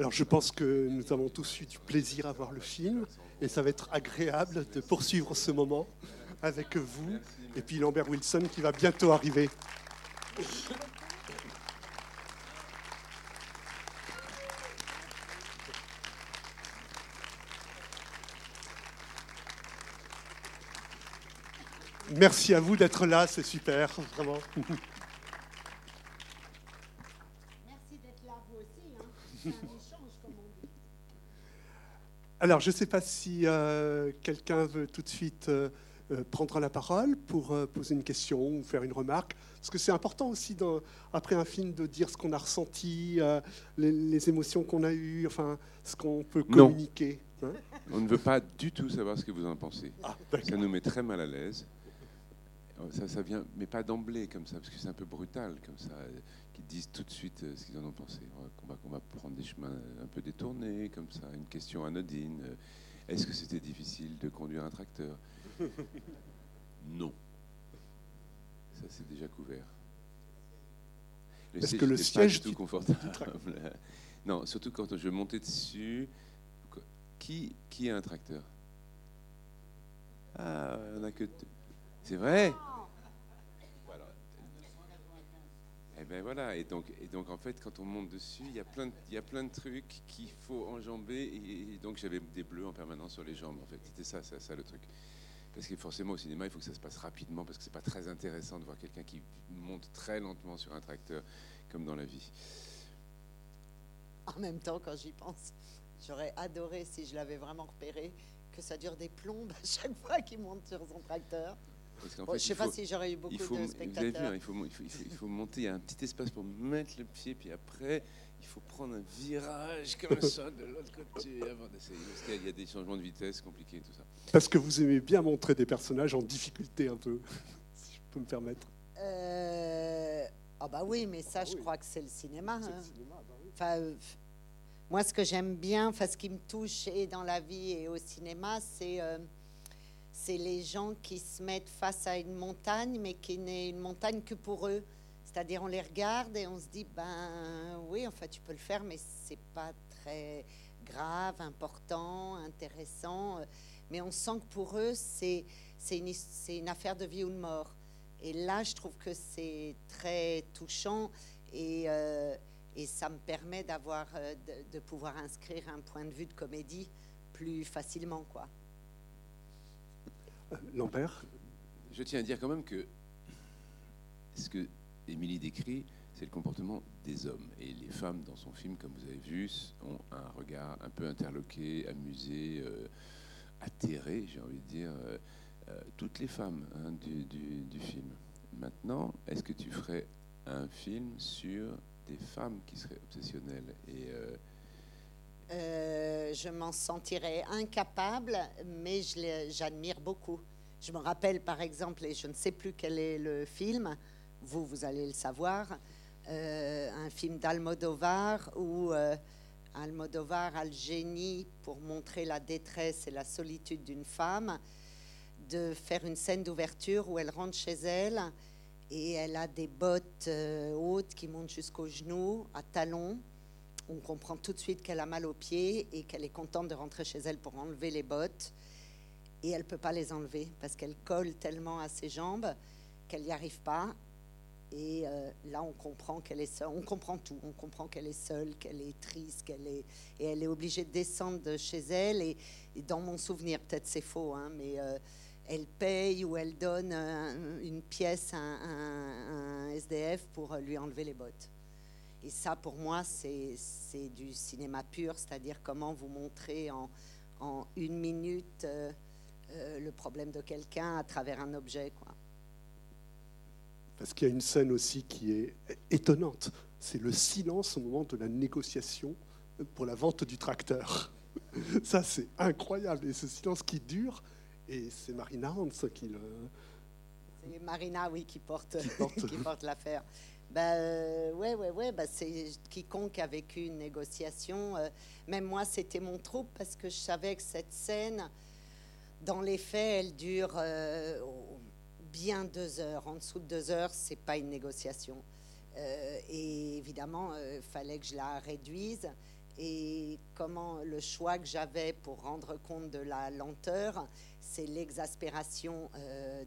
Alors je pense que nous avons tous eu du plaisir à voir le film et ça va être agréable de poursuivre ce moment avec vous et puis Lambert Wilson qui va bientôt arriver. Merci à vous d'être là, c'est super, vraiment. Merci d'être là vous aussi. Hein. C'est un échange, comme on dit. Alors, je ne sais pas si euh, quelqu'un veut tout de suite euh, euh, prendre la parole pour euh, poser une question ou faire une remarque. Parce que c'est important aussi, dans- après un film, de dire ce qu'on a ressenti, les, les émotions qu'on a eues, enfin, ce qu'on peut communiquer. hein. On ne veut pas du tout savoir ce que vous en pensez. Ah, Ça nous met très mal à l'aise. Ça, ça vient, mais pas d'emblée comme ça, parce que c'est un peu brutal comme ça, euh, qu'ils disent tout de suite euh, ce qu'ils en ont pensé. On va- prendre des chemins un peu détournés, comme ça, une question anodine. euh, Est-ce que c'était difficile de conduire un tracteur? Non. Ça, c'est déjà couvert. Est-ce que le n'était pas siège du tout confortable Non, surtout quand je montais dessus. Qui, qui a un tracteur? Ah, on a que. deux. C'est vrai? Et ben voilà, et donc, en fait, quand on monte dessus, il y a plein de, trucs qu'il faut enjamber, et, et donc j'avais des bleus en permanence sur les jambes, en fait. C'était ça, ça, ça le truc. Parce que forcément, au cinéma, il faut que ça se passe rapidement, parce que c'est pas très intéressant de voir quelqu'un qui monte très lentement sur un tracteur, comme dans la vie. En même temps, quand j'y pense, j'aurais adoré, si je l'avais vraiment repéré, que ça dure des plombes à chaque fois qu'il monte sur son tracteur. Parce qu'en Bon, fait, je il sais pas si j'aurais eu beaucoup il faut, de vous avez vu, spectateurs. hein, il faut, il, faut, il, faut, il faut monter, il y a un petit espace pour mettre le pied, puis après, il faut prendre un virage comme ça de l'autre côté avant d'essayer. Parce qu'il y a- il y a des changements de vitesse compliqués, tout ça. Parce que vous aimez bien montrer des personnages en difficulté un peu, si je peux me permettre. Euh, Ah bah oui, mais ça, je oui. crois que c'est le cinéma. C'est le hein. cinéma, bah oui. Enfin, euh, moi, ce que j'aime bien, enfin, ce qui me touche et dans la vie et au cinéma, c'est euh, c'est les gens qui se mettent face à une montagne, mais qui n'est une montagne que pour eux. C'est-à-dire, on les regarde et on se dit, ben oui, enfin, tu peux le faire, mais c'est pas très grave, important, intéressant. Mais on sent que pour eux, c'est une, affaire de vie ou de mort. Et là, je trouve que c'est très touchant et, euh, ça me permet d'avoir, euh, de, de pouvoir inscrire un point de vue de comédie plus facilement, quoi. Lambert Je tiens à dire quand même que ce que Émilie décrit, c'est le comportement des hommes. Et les femmes, dans son film, comme vous avez vu, ont un regard un peu interloqué, amusé, euh, atterré, j'ai envie de dire, euh, euh, toutes les femmes hein, du film. Maintenant, est-ce que tu ferais un film sur des femmes qui seraient obsessionnelles et euh, Euh, je m'en sentirais incapable, mais j'admire beaucoup. Je me rappelle par exemple, et je ne sais plus quel est le film, vous, vous allez le savoir, euh, un film d'Almodovar où euh, Almodovar a le génie pour montrer la détresse et la solitude d'une femme, de faire une scène d'ouverture où elle rentre chez elle et elle a des bottes hautes qui montent jusqu'aux genoux, à talons on comprend tout de suite qu'elle a mal aux pieds et qu'elle est contente de rentrer chez elle pour enlever les bottes. Et elle ne peut pas les enlever parce qu'elles collent tellement à ses jambes qu'elle n'y arrive pas. Et euh, là, on comprend qu'elle est seule. On comprend tout. On comprend qu'elle est seule, qu'elle est triste, qu'elle est et elle est obligée de descendre de chez elle. Et, dans mon souvenir, peut-être c'est faux, hein, mais euh, elle paye ou elle donne un- une pièce à un, SDF pour euh, lui enlever les bottes. Et ça, pour moi, c'est du cinéma pur, c'est-à-dire comment vous montrez en, en une minute euh, euh, le problème de quelqu'un à travers un objet. Quoi. Parce qu'il y a une scène aussi qui est étonnante. C'est le silence au moment de la négociation pour la vente du tracteur. Ça, c'est incroyable. Et ce silence qui dure, et c'est Marina Hans qui le. C'est Marina, oui, qui porte, Qui porte. qui porte l'affaire. Ben, euh, ouais, ouais, ouais, ben, c'est quiconque a vécu une négociation. euh, même moi, c'était mon troupe parce que je savais que cette scène, dans les faits, elle dure euh, bien deux heures. En dessous de deux heures, c'est pas une négociation. Et évidemment, il fallait que je la réduise. Et comment le choix que j'avais pour rendre compte de la lenteur, c'est l'exaspération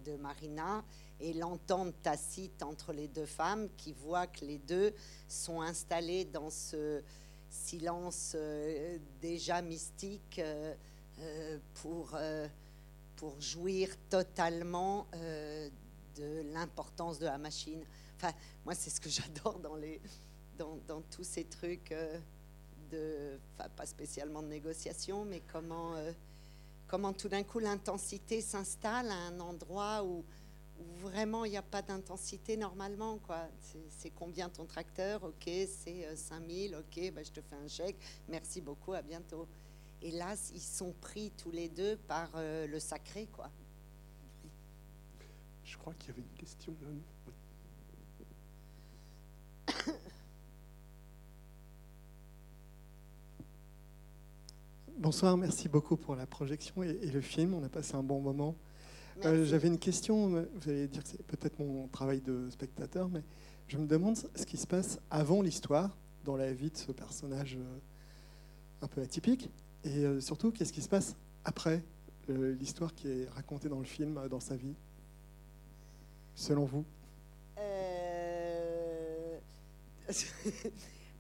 de Marina et l'entente tacite entre les deux femmes qui voient que les deux sont installées dans ce silence euh, déjà mystique euh, pour, pour jouir totalement de l'importance de la machine. Enfin, moi, c'est ce que j'adore dans, dans, tous ces trucs pas spécialement de négociation, mais comment, euh, comment tout d'un coup l'intensité s'installe à un endroit où, vraiment il n'y a pas d'intensité normalement. quoi. C'est combien ton tracteur? Ok, c'est 5000, euh, ok, bah, je te fais un chèque, merci beaucoup, à bientôt. Et là, ils sont pris tous les deux par euh, le sacré. quoi. Je crois qu'il y avait une question là. Bonsoir, merci beaucoup pour la projection et, le film. On a passé un bon moment. Euh, j'avais une question, vous allez dire que c'est peut-être mon travail de spectateur, mais je me demande ce qui se passe avant l'histoire, dans la vie de ce personnage euh, un peu atypique, et euh, surtout qu'est-ce qui se passe après l'histoire qui est racontée dans le film, dans sa vie, selon vous?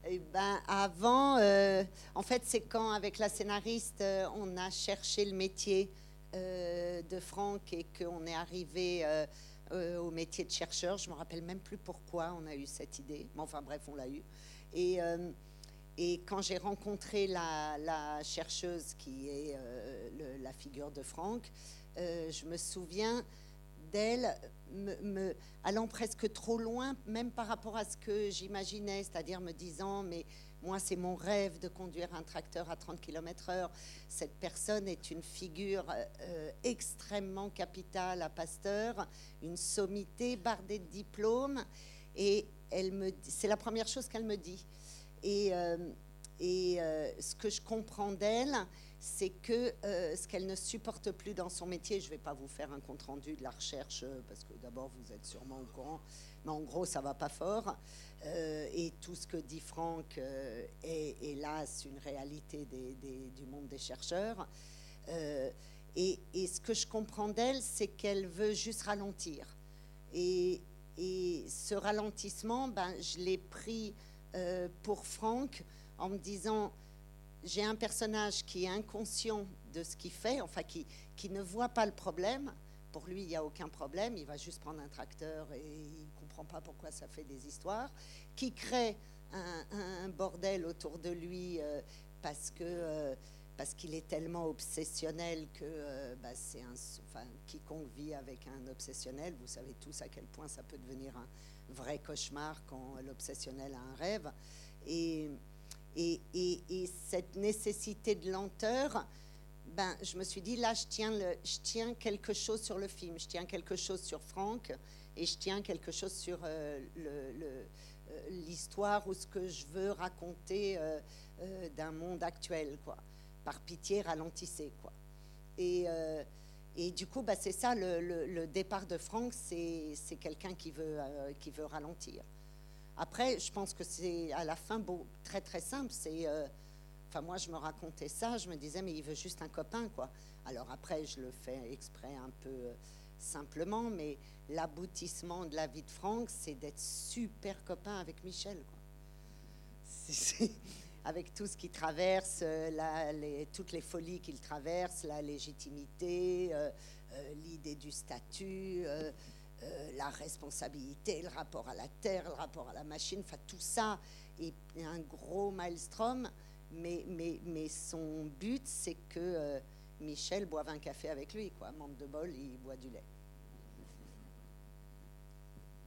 Eh ben, avant, euh, en fait, c'est quand, avec la scénariste, on a cherché le métier de Franck et qu'on est arrivé au métier de chercheur. Je me rappelle même plus pourquoi on a eu cette idée. Mais enfin, bref, on l'a eu. Et, quand j'ai rencontré la, la, chercheuse qui est la figure de Franck, je me souviens d'elle me, allant presque trop loin, même par rapport à ce que j'imaginais, c'est-à-dire me disant, mais moi, c'est mon rêve de conduire un tracteur à 30 km/h. Cette personne est une figure euh, extrêmement capitale à Pasteur, une sommité bardée de diplômes, et elle me, c'est la première chose qu'elle me dit. Et, euh, euh, ce que je comprends d'elle, c'est que ce qu'elle ne supporte plus dans son métier, je ne vais pas vous faire un compte-rendu de la recherche, parce que d'abord, vous êtes sûrement au courant, mais en gros, ça va pas fort. Euh, et tout ce que dit Franck est, hélas, une réalité du monde des chercheurs. Et, ce que je comprends d'elle, c'est qu'elle veut juste ralentir. Et, ce ralentissement, ben, je l'ai pris pour Franck en me disant j'ai un personnage qui est inconscient de ce qu'il fait, enfin qui ne voit pas le problème. Pour lui, il n'y a aucun problème, il va juste prendre un tracteur et il ne comprend pas pourquoi ça fait des histoires, qui crée un, bordel autour de lui euh, parce que euh, parce qu'il est tellement obsessionnel que euh, bah, c'est enfin, quiconque vit avec un obsessionnel, vous savez tous à quel point ça peut devenir un vrai cauchemar quand l'obsessionnel a un rêve. Et, et, cette nécessité de lenteur, ben, je me suis dit, là, je tiens, je tiens quelque chose sur le film, je tiens quelque chose sur Franck, et je tiens quelque chose sur euh, euh, l'histoire ou ce que je veux raconter euh, d'un monde actuel, quoi. Par pitié, ralentissez, quoi. Et, et du coup, bah, c'est ça, le, départ de Franck, c'est quelqu'un qui, veut qui veut ralentir. Après, je pense que c'est à la fin beau, très très simple. C'est, enfin moi je me racontais ça, je me disais mais il veut juste un copain quoi. Alors après je le fais exprès un peu euh, simplement, mais l'aboutissement de la vie de Franck, c'est d'être super copain avec Michel quoi. avec tout ce qu'il traverse, euh, toutes les folies qu'il traverse, la légitimité, l'idée du statut. Euh, la responsabilité, le rapport à la terre, le rapport à la machine, enfin tout ça est un gros maelstrom, mais, mais, mais son but c'est que euh, Michel boive un café avec lui, quoi. Manque de bol, il boit du lait.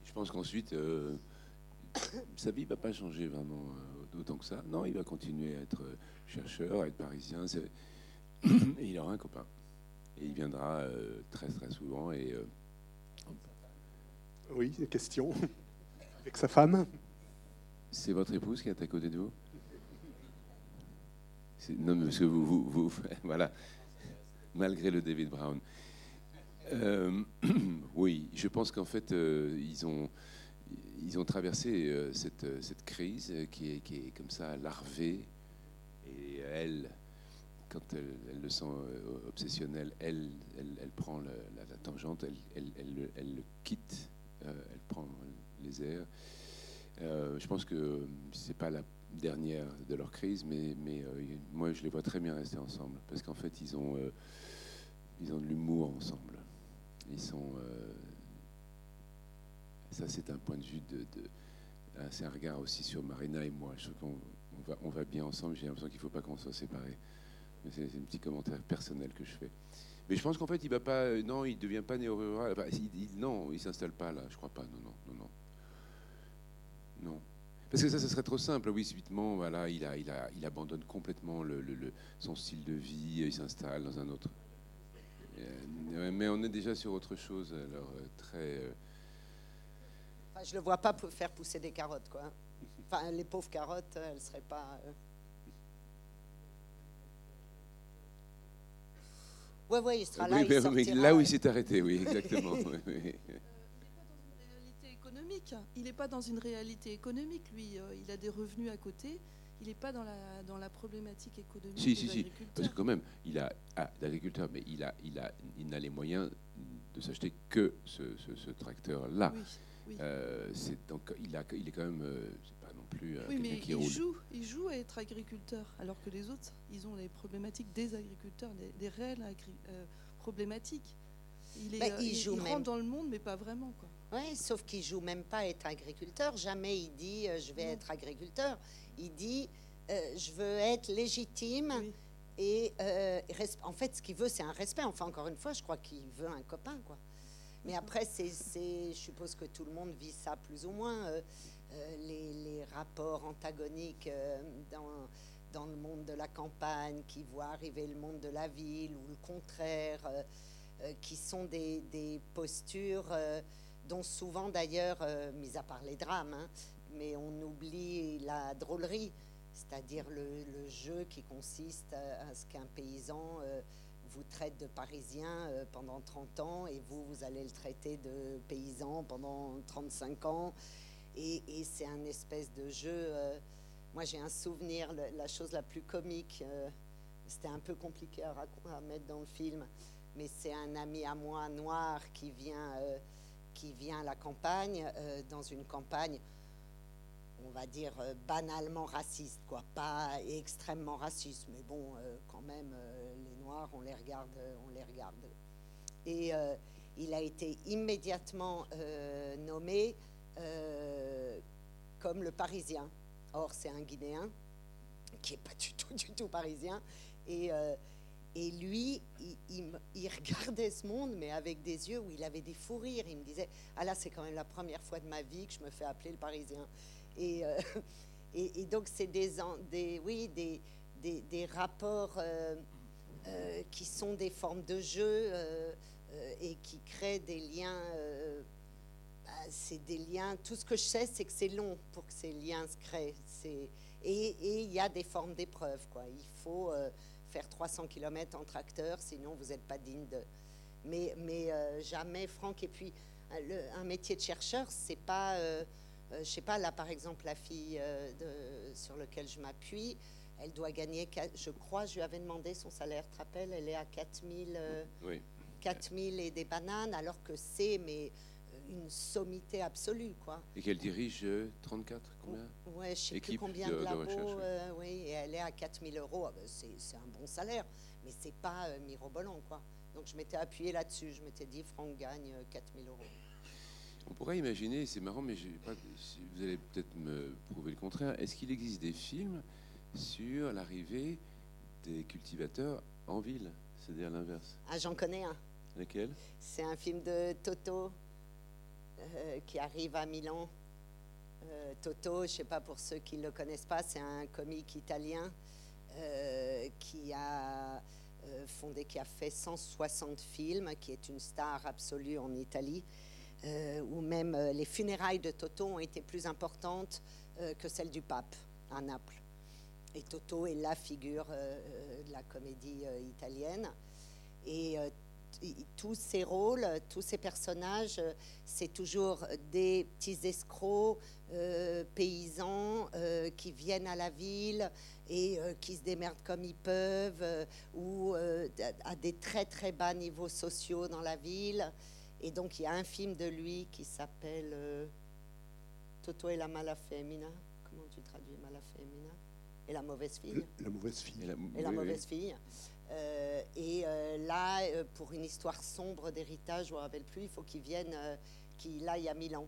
Je pense qu'ensuite, euh, sa vie ne va pas changer vraiment autant que ça. Non, il va continuer à être chercheur, à être parisien. et il aura un copain. Et il viendra très très souvent et oui, des questions avec sa femme. C'est votre épouse qui est à côté de vous? Non, parce que vous, voilà, malgré le David Brown. Euh, oui, je pense qu'en fait, euh, ils, ont, ils ont traversé euh, cette, cette, crise qui est, qui est, comme ça larvée Et elle, quand elle, le sent obsessionnel, elle, elle, prend la, tangente, elle, elle, le quitte, elle prend les airs. je pense que c'est pas la dernière de leur crise, mais, mais moi je les vois très bien rester ensemble parce qu'en fait ils ont, ils ont de l'humour ensemble. Ils sont ça, c'est un point de vue de. c'est un regard aussi sur Marina et moi. Je trouve qu'on on va, on va bien ensemble. J'ai l'impression qu'il ne faut pas qu'on soit séparés. C'est un petit commentaire personnel que je fais. Mais je pense qu'en fait, il va pas. Euh, non, il devient pas néo-rural. il, non, il s'installe pas là. Je crois pas. Non, non, non. Non. Parce que ça, ce serait trop simple. Oui, subitement, voilà, il, a, il, a, il abandonne complètement le, le, son style de vie. Il s'installe dans un autre. Euh, mais on est déjà sur autre chose. Alors, euh, très je ne le vois pas faire pousser des carottes, quoi. Enfin, les pauvres carottes, elles ne seraient pas. Oui, euh. oui, il sera là. il là où il s'est arrêté, oui, exactement. Il n'est pas dans une réalité économique, lui. Euh, il a des revenus à côté. Il n'est pas dans la, dans la problématique économique. Si, si, si. Parce que quand même, il a ah, d'agriculteur, mais il a, il a, il n'a les moyens de s'acheter que ce, ce, tracteur-là. Oui. Euh, c'est donc il, a, il est quand même euh, pas non plus. Euh, oui, mais il joue, il joue à être agriculteur, alors que les autres, ils ont les problématiques des agriculteurs, des, réelles problématiques. Il, est, bah, il, joue rentre dans le monde, mais pas vraiment. Quoi. Oui, sauf qu'il joue même pas à être agriculteur. Jamais il dit je vais être agriculteur. Il dit je veux être légitime. Et en fait, ce qu'il veut, c'est un respect. Enfin, encore une fois, je crois qu'il veut un copain, quoi. Mais après, c'est, je suppose que tout le monde vit ça plus ou moins, euh, euh, les, rapports antagoniques euh, dans, dans, le monde de la campagne qui voient arriver le monde de la ville ou le contraire, qui sont des, postures dont souvent d'ailleurs, mis à part les drames, hein, mais on oublie la drôlerie, c'est-à-dire le, jeu qui consiste à, ce qu'un paysan vous traite de Parisien euh, pendant 30 ans et vous, vous allez le traiter de paysan pendant 35 ans. Et, c'est un espèce de jeu. Euh, moi, j'ai un souvenir, la chose la plus comique, euh, c'était un peu compliqué à, mettre dans le film, mais c'est un ami à moi noir qui vient, qui vient à la campagne, dans une campagne on va dire, banalement raciste, quoi. Pas extrêmement raciste, mais bon, quand même, on les regarde. On les regarde. Et euh, il a été immédiatement euh, nommé euh, comme le Parisien. Or, c'est un Guinéen qui n'est pas du tout, du tout parisien. Et, et lui, il, regardait ce monde, mais avec des yeux où il avait des fous rires. Il me disait Ah là, c'est quand même la première fois de ma vie que je me fais appeler le Parisien. Et, et, donc, c'est des, oui, des, des, rapports euh, qui sont des formes de jeu euh, euh, et qui créent des liens. Bah, c'est des liens. Tout ce que je sais, c'est que c'est long pour que ces liens se créent. Et il y a des formes d'épreuves. Il faut faire 300 km en tracteur, sinon vous n'êtes pas digne de. Mais, mais jamais, Franck. Et puis, un métier de chercheur, c'est pas. je sais pas, là par exemple, la fille de, sur laquelle je m'appuie, elle doit gagner, je crois, je lui avais demandé son salaire, te rappelles, elle est à 4000 euh, oui. 4000 et des bananes, alors que c'est mais euh, une sommité absolue, quoi. Et qu'elle dirige 34, euh, combien Ouais, je sais plus combien de, labos, oui. et elle est à 4000 euros. Ah ben, c'est un bon salaire, mais c'est pas mirobolant, quoi. Donc je m'étais appuyé là-dessus, je m'étais dit, Franck gagne 4000 euros. On pourrait imaginer, c'est marrant, mais pas, vous allez peut-être me prouver le contraire, est-ce qu'il existe des films sur l'arrivée des cultivateurs en ville, c'est-à-dire l'inverse. Ah, j'en connais un. Lequel? C'est un film de Toto euh, qui arrive à Milan. Euh, Toto, je ne sais pas pour ceux qui ne le connaissent pas, c'est un comique italien euh, qui a fondé, qui a fait 160 films, qui est une star absolue en Italie, où même les funérailles de Toto ont été plus importantes que celles du pape à Naples. Et Toto est la figure de la comédie italienne. Et tous ces rôles, tous ces personnages, c'est toujours des petits escrocs, paysans qui viennent à la ville et qui se démerdent comme ils peuvent, ou à des très très bas niveaux sociaux dans la ville. Et donc il y a un film de lui qui s'appelle Toto et la mala femina. Comment tu traduis mala femina Et la mauvaise fille. La mauvaise fille. Et la, mauvaise fille. Euh, et euh, là, euh, pour une histoire sombre d'héritage, je ne me rappelle plus, il faut qu'il vienne, qu'il aille à Milan.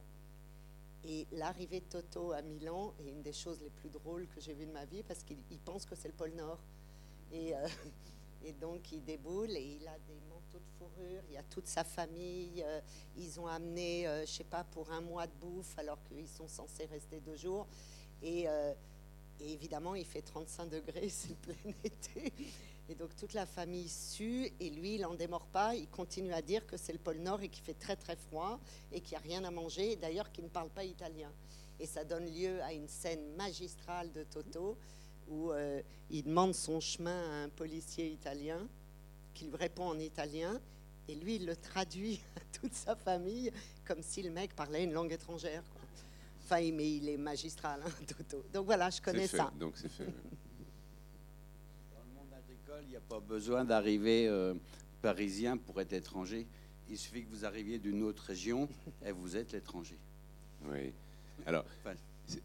Et l'arrivée de Toto à Milan est une des choses les plus drôles que j'ai vues de ma vie parce qu'il pense que c'est le pôle Nord. Et, donc il déboule et il a des manteaux de fourrure, il y a toute sa famille. ils ont amené, je ne sais pas, pour un mois de bouffe alors qu'ils sont censés rester deux jours. Et, et évidemment, il fait 35 degrés, c'est plein été. Et donc toute la famille sue, et lui, il n'en démord pas, il continue à dire que c'est le pôle Nord et qu'il fait très très froid et qu'il n'y a rien à manger, et d'ailleurs qu'il ne parle pas italien. Et ça donne lieu à une scène magistrale de Toto où euh, il demande son chemin à un policier italien qui lui répond en italien, et lui, il le traduit à toute sa famille comme si le mec parlait une langue étrangère. Enfin, mais il est magistral, hein, Toto. Donc voilà, je connais ça. Donc c'est fait il n'y a pas besoin d'arriver euh, parisien pour être étranger. Il suffit que vous arriviez d'une autre région et vous êtes l'étranger. Oui. Alors,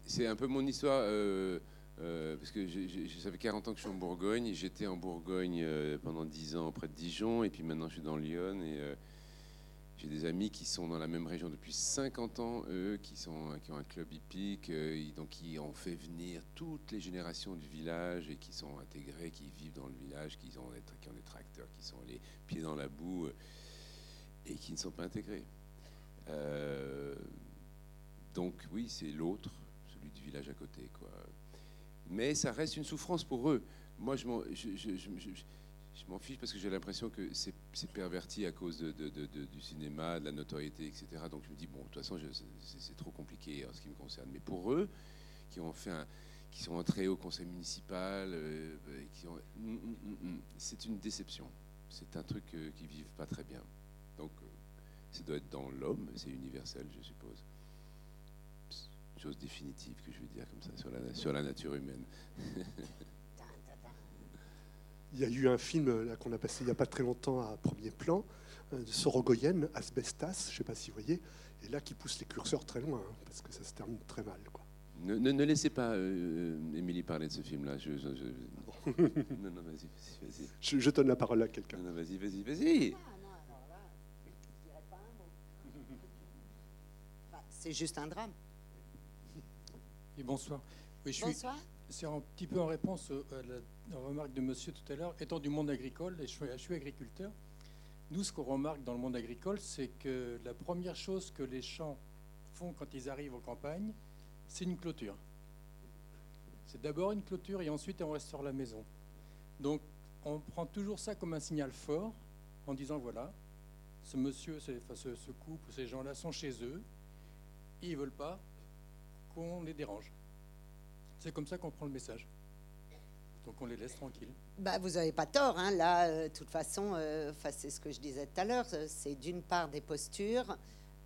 c'est un peu mon histoire. Euh, euh, parce que ça fait 40 ans que je suis en Bourgogne. J'étais en Bourgogne pendant 10 ans auprès de Dijon, et puis maintenant je suis dans Lyon. Et j'ai des amis qui sont dans la même région depuis 50 ans, eux, qui, sont, ont un club hippique, euh, donc qui ont fait venir toutes les générations du village et qui sont intégrés, qui vivent dans le village, qui ont, des tracteurs, qui sont les pieds dans la boue euh, et qui ne sont pas intégrés. Euh, donc oui, c'est l'autre, celui du village à côté. Quoi. Mais ça reste une souffrance pour eux. Moi, je m'en fiche parce que j'ai l'impression que c'est perverti à cause du cinéma, de la notoriété, etc. Donc je me dis, bon, de toute façon, c'est trop compliqué en ce qui me concerne. Mais pour eux, qui ont fait qui sont entrés au conseil municipal, euh, mm, mm, mm, c'est une déception. C'est un truc euh, qui vivent pas très bien. Donc euh, ça doit être dans l'homme, c'est universel, je suppose. Une chose définitive que je veux dire comme ça sur la nature humaine. Il y a eu un film qu'on a passé il n'y a pas très longtemps à premier plan, euh, de Sorogoyen, Asbestas, je ne sais pas si vous voyez, et là qui pousse les curseurs très loin, hein, parce que ça se termine très mal. Quoi. Ne, ne, laissez pas euh, Émilie parler de ce film-là. Je, je, non, non, vas-y, vas-y. Je, je, donne la parole à quelqu'un. Non, vas-y, vas-y, vas-y. C'est juste un drame. Et bonsoir. Oui, je bonsoir. Suis c'est un petit peu en réponse à la remarque de monsieur tout à l'heure. Étant du monde agricole, et je suis agriculteur, nous, ce qu'on remarque dans le monde agricole, c'est que la première chose que les champs font quand ils arrivent aux campagnes, c'est une clôture. C'est d'abord une clôture et ensuite on restaure la maison. Donc on prend toujours ça comme un signal fort en disant voilà, ce monsieur, ce, ce couple, ces gens-là sont chez eux et ils ne veulent pas qu'on les dérange. C'est comme ça qu'on prend le message. Donc on les laisse tranquilles. Bah, vous n'avez pas tort. Hein. Là, euh, de toute façon, euh, c'est ce que je disais tout à l'heure. Euh, c'est d'une part des postures.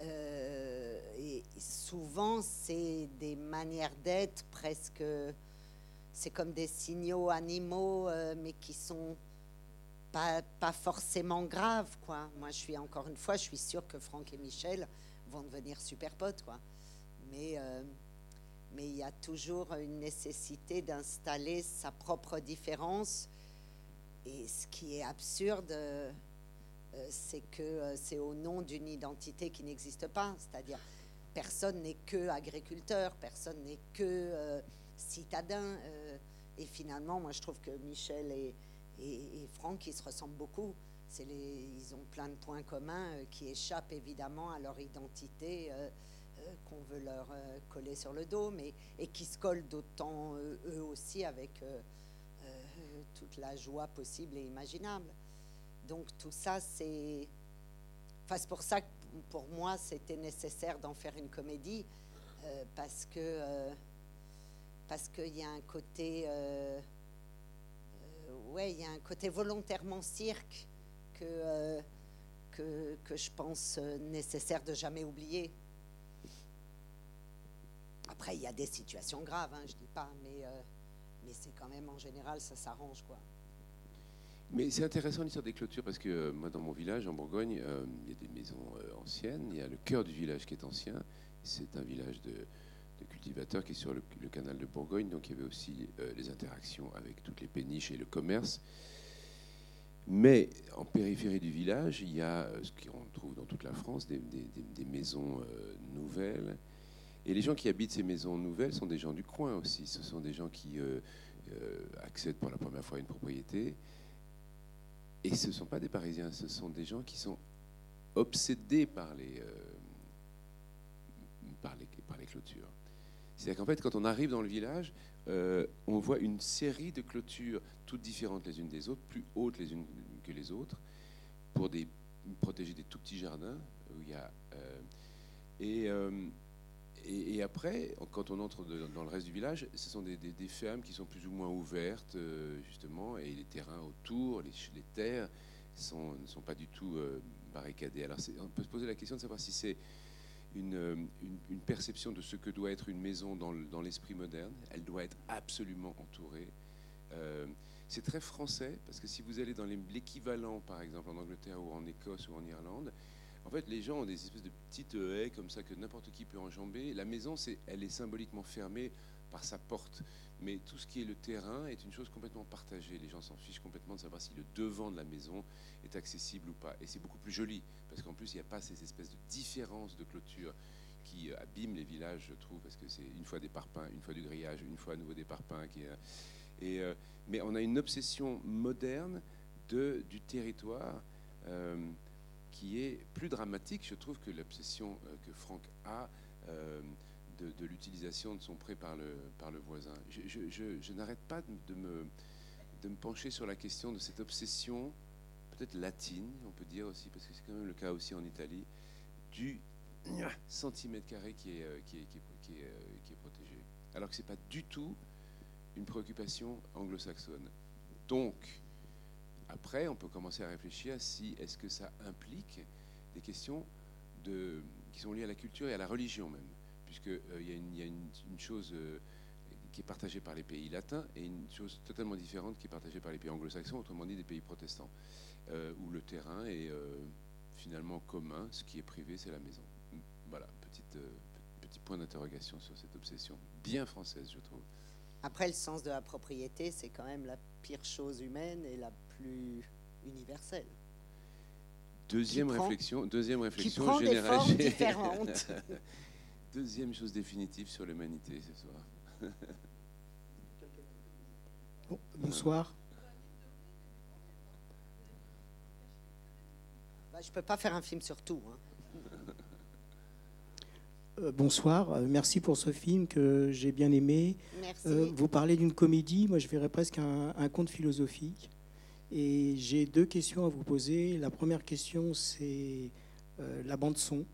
et souvent, c'est des manières d'être presque. C'est comme des signaux animaux, mais qui sont pas, pas forcément graves. Quoi. Moi, je suis encore une fois, je suis sûre que Franck et Michel vont devenir super potes. Quoi. Mais mais il y a toujours une nécessité d'installer sa propre différence. Et ce qui est absurde, euh, c'est que euh, c'est au nom d'une identité qui n'existe pas. C'est-à-dire, personne n'est que agriculteur, personne n'est que euh, citadin. et finalement, moi, je trouve que Michel et, Franck, ils se ressemblent beaucoup. Les, ils ont plein de points communs qui échappent évidemment à leur identité qu'on veut leur euh, coller sur le dos, mais et qui se collent d'autant euh, eux aussi avec toute la joie possible et imaginable. Donc tout ça, c'est, enfin, c'est pour ça que pour moi, c'était nécessaire d'en faire une comédie parce que parce qu'il y a un côté, ouais, il y a un côté volontairement cirque que que, que, je pense nécessaire de jamais oublier. Après, il y a des situations graves, hein, je dis pas, mais, mais c'est quand même en général, ça s'arrange. quoi. Mais c'est intéressant l'histoire des clôtures parce que moi, dans mon village, en Bourgogne, il y a des maisons anciennes. Il y a le cœur du village qui est ancien. C'est un village de, cultivateurs qui est sur le, canal de Bourgogne. Donc il y avait aussi les interactions avec toutes les péniches et le commerce. Mais en périphérie du village, il y a euh, ce qu'on trouve dans toute la France, des, maisons euh, nouvelles. Et les gens qui habitent ces maisons nouvelles sont des gens du coin aussi. Ce sont des gens qui euh, accèdent pour la première fois à une propriété. Et ce ne sont pas des Parisiens, ce sont des gens qui sont obsédés par les, par les, par les clôtures. C'est-à-dire qu'en fait, quand on arrive dans le village, euh, on voit une série de clôtures toutes différentes les unes des autres, plus hautes les unes que les autres, pour des, protéger des tout petits jardins. Où il y a, euh, euh, et, après, quand on entre dans le reste du village, ce sont des, fermes qui sont plus ou moins ouvertes, justement, et les terrains autour, les, terres, ne sont pas du tout barricadés. Alors on peut se poser la question de savoir si c'est euh, une, une, perception de ce que doit être une maison dans l'esprit moderne. Elle doit être absolument entourée. Euh, c'est très français, parce que si vous allez dans l'équivalent, par exemple, en Angleterre ou en Écosse ou en Irlande, en fait, les gens ont des espèces de petites haies comme ça que n'importe qui peut enjamber. La maison, elle est symboliquement fermée par sa porte. Mais tout ce qui est le terrain est une chose complètement partagée. Les gens s'en fichent complètement de savoir si le devant de la maison est accessible ou pas. Et c'est beaucoup plus joli, parce qu'en plus, il n'y a pas ces espèces de différences de clôture qui euh, abîment les villages, je trouve, parce que c'est une fois des parpaings, une fois du grillage, une fois à nouveau des parpaings. Et, euh, mais on a une obsession moderne de, du territoire euh, qui est plus dramatique, je trouve, que l'obsession que Franck a de, l'utilisation de son prêt par le, voisin. Je, n'arrête pas de me, pencher sur la question de cette obsession, peut-être latine, on peut dire aussi, parce que c'est quand même le cas aussi en Italie, du centimètre carré euh, qui est, euh, qui est, protégé. Alors que ce n'est pas du tout une préoccupation anglo-saxonne. Donc, après, on peut commencer à réfléchir à si est-ce que ça implique des questions de, qui sont liées à la culture et à la religion même puisqu'il euh, y a, une, chose euh, qui est partagée par les pays latins et une chose totalement différente qui est partagée par les pays anglo-saxons, autrement dit des pays protestants, euh, où le terrain est finalement commun, ce qui est privé, c'est la maison. Voilà, petite, petit point d'interrogation sur cette obsession, bien française, je trouve. Après, le sens de la propriété, c'est quand même la pire chose humaine et la plus universelle. Deuxième réflexion, deuxième réflexion qui prend des formes différentes. deuxième chose définitive sur l'humanité ce soir. bonsoir. Bah, je ne peux pas faire un film sur tout. Hein. Euh, bonsoir, euh, merci pour ce film que j'ai bien aimé. Merci. vous parlez d'une comédie, moi je verrais presque un, un conte philosophique. Et j'ai deux questions à vous poser. La première question, c'est euh, la bande son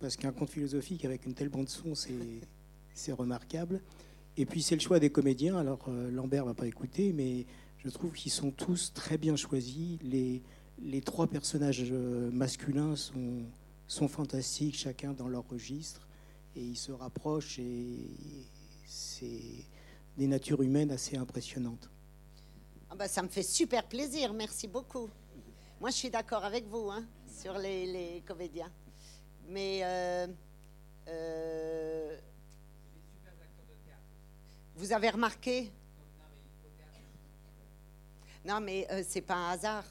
parce qu'un conte philosophique avec une telle bande-son, c'est remarquable. Et puis c'est le choix des comédiens. Alors euh, Lambert va pas écouter, mais je trouve qu'ils sont tous très bien choisis. Les, les trois personnages euh, masculins sont, sont fantastiques, chacun dans leur registre, et ils se rapprochent, et c'est des natures humaines assez impressionnantes. Ah bah, ça me fait super plaisir, merci beaucoup. Moi je suis d'accord avec vous hein, sur les, comédiens. Mais euh, euh, vous avez remarqué? Non, mais euh, c'est pas un hasard.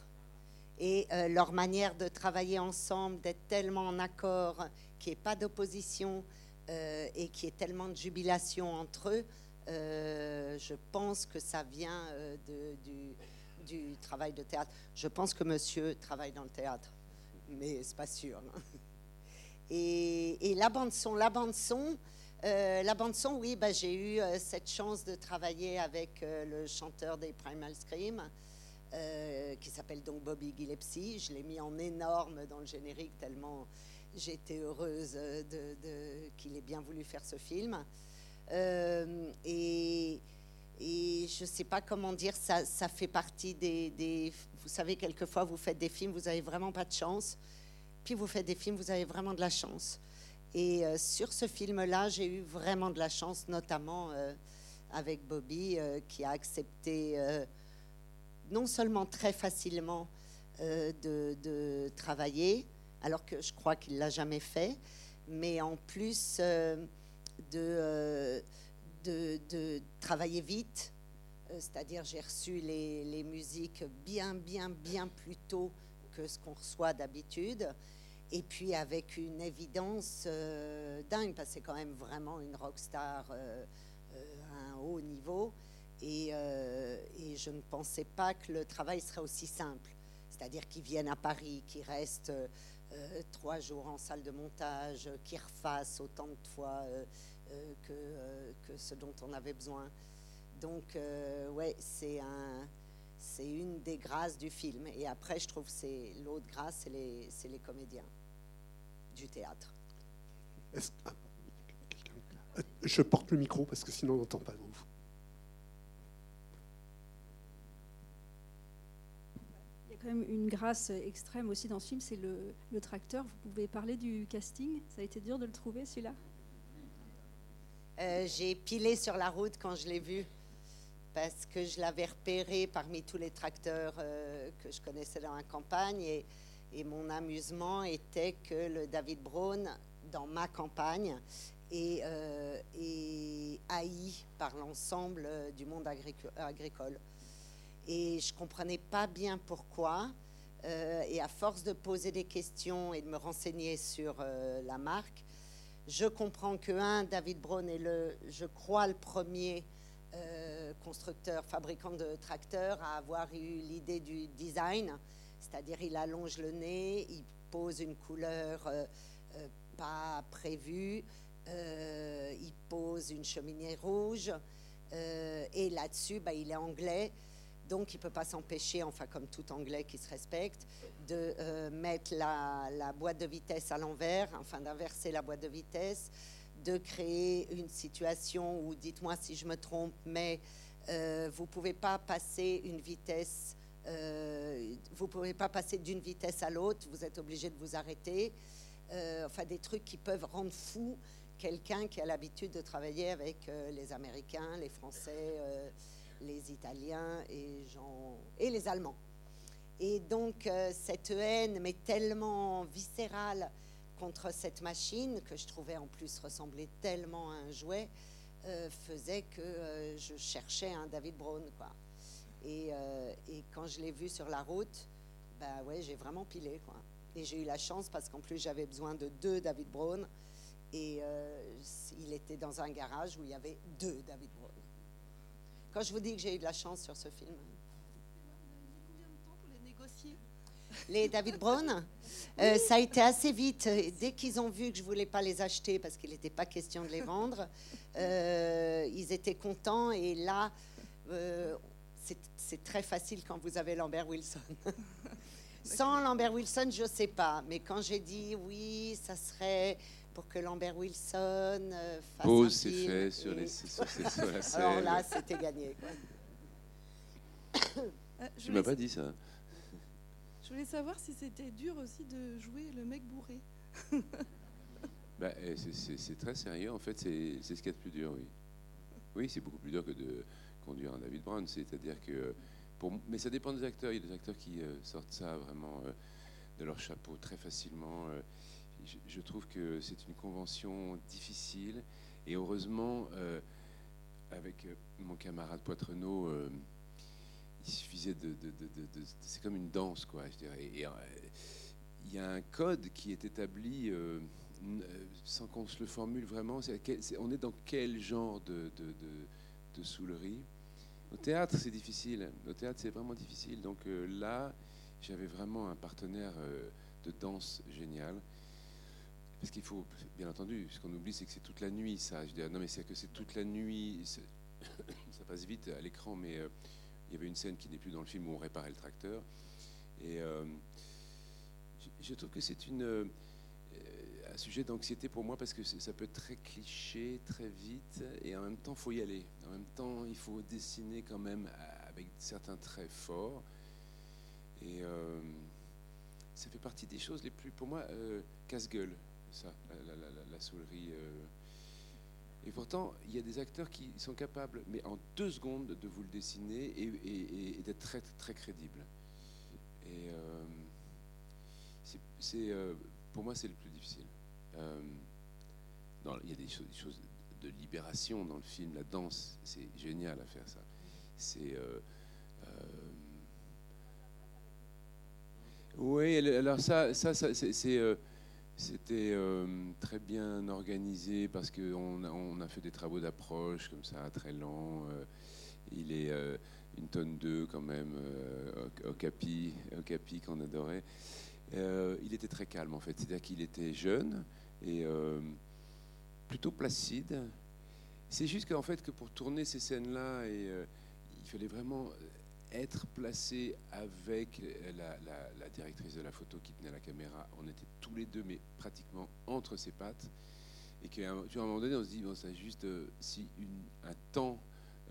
Et leur manière de travailler ensemble, d'être tellement en accord, qu'il n'y ait pas d'opposition et qu'il y ait tellement de jubilation entre eux, je pense que ça vient du, travail de théâtre. Je pense que monsieur travaille dans le théâtre, mais c'est pas sûr. Et, la bande son, la bande son, euh, la bande son, oui, bah, j'ai eu euh, cette chance de travailler avec euh, le chanteur des Primal Scream, qui s'appelle donc Bobby Gillespie. Je l'ai mis en énorme dans le générique tellement j'étais heureuse qu'il ait bien voulu faire ce film. et, et je ne sais pas comment dire, ça, fait partie des, Vous savez, quelquefois, vous faites des films, vous n'avez vraiment pas de chance. Puis vous faites des films, vous avez vraiment de la chance. Et euh, sur ce film-là, j'ai eu vraiment de la chance, notamment euh, avec Bobby, qui a accepté non seulement très facilement de, de, travailler, alors que je crois qu'il ne l'a jamais fait, mais en plus de de, travailler vite, euh, c'est-à-dire j'ai reçu les, musiques bien, bien, bien plus tôt que ce qu'on reçoit d'habitude, et puis avec une évidence euh, dingue, parce que c'est quand même vraiment une rockstar euh, à un haut niveau, et, et, je ne pensais pas que le travail serait aussi simple, c'est-à-dire qu'ils viennent à Paris, qu'ils restent trois jours en salle de montage, qu'ils refassent autant de fois euh, que, euh, ce dont on avait besoin. Donc, euh, ouais, c'est un, c'est une des grâces du film. Et après, je trouve c'est l'autre grâce, c'est les, comédiens du théâtre. Ah, je porte le micro parce que sinon on n'entend pas. Il y a quand une grâce extrême aussi dans ce film, c'est le, tracteur. Vous pouvez parler du casting Ça a été dur de le trouver celui-là? Euh, j'ai pilé sur la route quand je l'ai vu parce que je l'avais repéré parmi tous les tracteurs euh, que je connaissais dans la campagne et, mon amusement était que le David Brown dans ma campagne est, euh, haï par l'ensemble du monde agricole. Et je ne comprenais pas bien pourquoi. et à force de poser des questions et de me renseigner sur la marque, je comprends que, un, David Brown est, le, je crois, le premier euh, constructeur, fabricant de tracteurs à avoir eu l'idée du design, c'est-à-dire il allonge le nez, il pose une couleur euh, euh, pas prévue, il pose une cheminée rouge, et là-dessus, bah, il est anglais. Donc, il ne peut pas s'empêcher, enfin comme tout Anglais qui se respecte, de euh, mettre la, boîte de vitesse à l'envers, enfin d'inverser la boîte de vitesse, de créer une situation où, dites-moi si je me trompe, mais euh, vous ne euh, vous pouvez pas passer d'une vitesse à l'autre, vous êtes obligé de vous arrêter. enfin, des trucs qui peuvent rendre fou quelqu'un qui a l'habitude de travailler avec les Américains, les Français les Italiens et, les Allemands. Et donc euh, cette haine, mais tellement viscérale contre cette machine, que je trouvais en plus ressembler tellement à un jouet, euh, faisait que euh, je cherchais un David Brown. Quoi. Et, et quand je l'ai vu sur la route, bah ouais, j'ai vraiment pilé. Quoi. Et j'ai eu la chance parce qu'en plus j'avais besoin de deux David Brown. Et il était dans un garage où il y avait deux David Brown. Quand je vous dis que j'ai eu de la chance sur ce film. Les David Brown, euh, ça a été assez vite. Dès qu'ils ont vu que je voulais pas les acheter parce qu'il n'était pas question de les vendre, euh, ils étaient contents. Et là, euh, c'est très facile quand vous avez Lambert Wilson. Sans Lambert Wilson, je ne sais pas. Mais quand j'ai dit oui, ça serait pour que Lambert Wilson euh, fasse Pose ses faits sur, les, sur, la scène. Alors là, c'était gagné. Euh, tu m'as pas dit ça. Je voulais savoir si c'était dur aussi de jouer le mec bourré. bah, eh, c'est très sérieux, en fait, c'est ce qu'il y a de plus dur, oui. Oui, c'est beaucoup plus dur que de conduire un David Brown, c'est-à-dire que... Pour, mais ça dépend des acteurs. Il y a des acteurs qui euh, sortent ça vraiment de leur chapeau très facilement je, trouve que c'est une convention difficile. Et heureusement, euh, avec euh, mon camarade Poitrenaud, euh, il suffisait de. c'est comme une danse, quoi, je dirais. Et, il y a un code qui est établi sans qu'on se le formule vraiment. on est dans quel genre de, de, soulerie? Au théâtre, c'est difficile. Au théâtre, c'est vraiment difficile. Donc là, j'avais vraiment un partenaire de danse génial. Parce qu'il faut, bien entendu, ce qu'on oublie, c'est que c'est toute la nuit, ça. Je dis, non, mais c'est que c'est toute la nuit. Ça passe vite à l'écran, mais euh, il y avait une scène qui n'est plus dans le film où on réparait le tracteur. Et euh, je, trouve que c'est une. Euh, un sujet d'anxiété pour moi parce que ça peut être très cliché, très vite, et en même temps, il faut y aller. En même temps, il faut dessiner quand même avec certains traits forts. Et ça fait partie des choses les plus, pour moi, casse-gueule, ça, la, la, la, soulerie. Et pourtant, il y a des acteurs qui sont capables, mais en deux secondes, de vous le dessiner et, d'être très, très crédible. Et euh, c'est, euh, pour moi, c'est le plus difficile. Euh, il y a des choses, de libération dans le film, la danse, c'est génial à faire ça. C'est oui, alors ça, ça, ça c'est c'était euh, très bien organisé parce qu'on a, fait des travaux d'approche comme ça, très lents. Euh, il est euh, une tonne d'œufs quand même au, capi, au capi qu'on adorait. il était très calme en fait, c'est-à-dire qu'il était jeune et plutôt placide. C'est juste qu'en fait que pour tourner ces scènes-là, il fallait vraiment être placé avec la, directrice de la photo qui tenait la caméra. On était tous les deux, mais pratiquement entre ses pattes. Et qu'à un moment donné, on se dit, bon, juste euh, si un temps,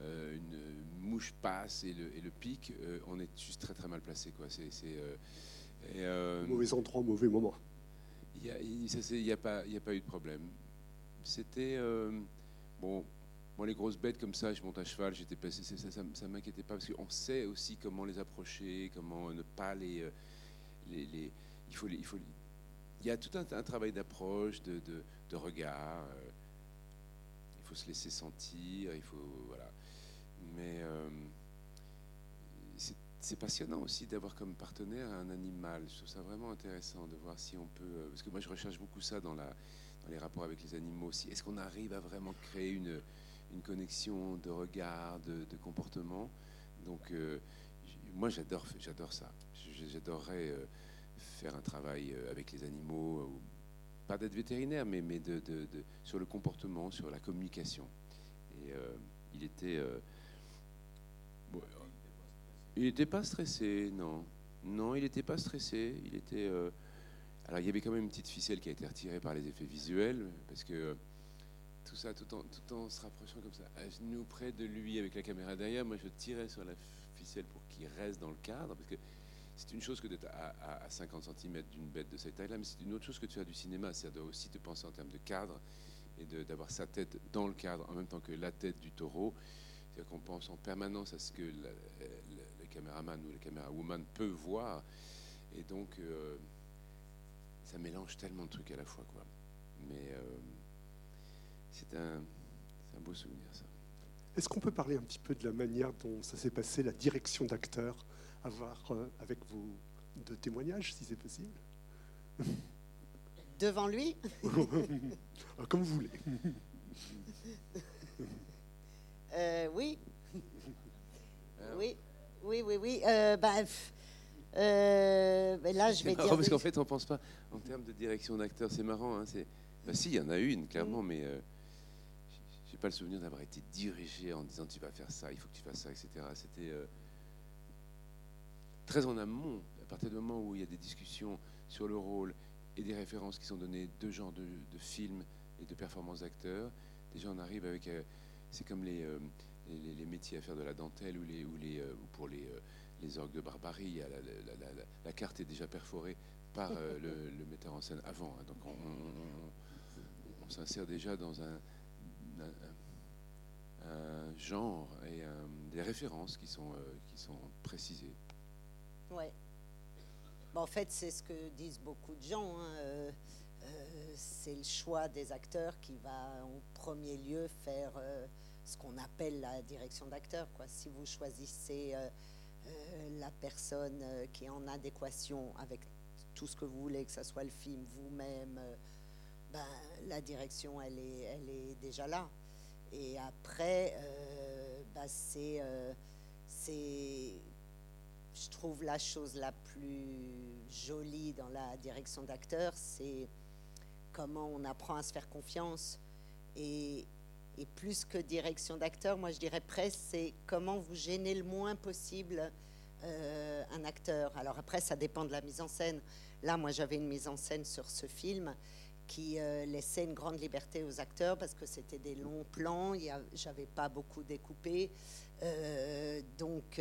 euh, une mouche passe et le, et le euh, on est juste très très mal placé. Quoi. C'est, mauvais endroit, mauvais moment. Il n'y a, a, pas, a pas eu de problème. C'était. bon, les grosses bêtes comme ça, je monte à cheval, j'étais passé, ça, ça, m'inquiétait pas parce qu'on sait aussi comment les approcher, comment ne pas les, euh, les, il faut, il faut, il y a tout un, travail d'approche, de, de, regard. Euh, il faut se laisser sentir, il faut, voilà. Mais euh, c'est passionnant aussi d'avoir comme partenaire un animal. Je trouve ça vraiment intéressant de voir si on peut, parce que moi je recherche beaucoup ça dans la, dans les rapports avec les animaux aussi. Est-ce qu'on arrive à vraiment créer une une connexion de regard, de, comportement. Donc, euh, moi, j'adore, ça. J'adorerais euh, faire un travail euh, avec les animaux, pas d'être vétérinaire, mais, mais de, sur le comportement, sur la communication. Et il était. il n'était pas stressé, non. Non, il n'était pas stressé. Il était. alors, il y avait quand même une petite ficelle qui a été retirée par les effets visuels, parce que tout ça tout en, tout en se rapprochant comme ça, à genoux près de lui avec la caméra derrière. Moi, je tirais sur la ficelle pour qu'il reste dans le cadre, parce que c'est une chose que d'être à, 50 cm d'une bête de cette taille-là, mais c'est une autre chose que de faire du cinéma. C'est-à-dire aussi de penser en termes de cadre et d'avoir sa tête dans le cadre en même temps que la tête du taureau. C'est-à-dire qu'on pense en permanence à ce que le caméraman ou la caméra-woman peut voir. Et donc, euh, ça mélange tellement de trucs à la fois. Quoi. Mais. Euh, c'est un, beau souvenir, ça. Est-ce qu'on peut parler un petit peu de la manière dont ça s'est passé, la direction d'acteur, à voir euh, avec vos deux témoignages, si c'est possible? Devant lui ah, Comme vous voulez. Euh, oui. Oui, oui, oui, oui. Euh, ben, ben, là, je vais dire. Parce qu'en fait, on pense pas en termes de direction d'acteur. C'est marrant. Hein, c'est... Ben, si, il y en a une, clairement, mm. mais pas le souvenir d'avoir été dirigé en disant tu vas faire ça, il faut que tu fasses ça, etc. C'était euh, très en amont, à partir du moment où il y a des discussions sur le rôle et des références qui sont données de genres de, films et de performances d'acteurs. Déjà, on arrive avec. Euh, c'est comme euh, les, métiers à faire de la dentelle ou, les, ou, les, ou pour les, les orgues de barbarie. La, carte est déjà perforée par le, metteur en scène avant. Hein. donc, on s'insère déjà dans un, genre et des références qui sont, euh, qui sont précisées. Ouais. en fait, c'est ce que disent beaucoup de gens. Hein, euh, euh, c'est le choix des acteurs qui va en premier lieu faire ce qu'on appelle la direction d'acteur. Si vous choisissez la personne qui est en adéquation avec tout ce que vous voulez, que ce soit le film, vous-même, ben, la direction, elle est, elle est déjà là. Et après, euh, bah, euh, c'est, je trouve la chose la plus jolie dans la direction d'acteur, c'est comment on apprend à se faire confiance. Et, plus que direction d'acteur, moi je dirais presque, c'est comment vous gênez le moins possible euh, un acteur. Alors après, ça dépend de la mise en scène. Là, moi j'avais une mise en scène sur ce film qui laissait une grande liberté aux acteurs parce que c'était des longs plans, j'avais pas beaucoup découpé. donc,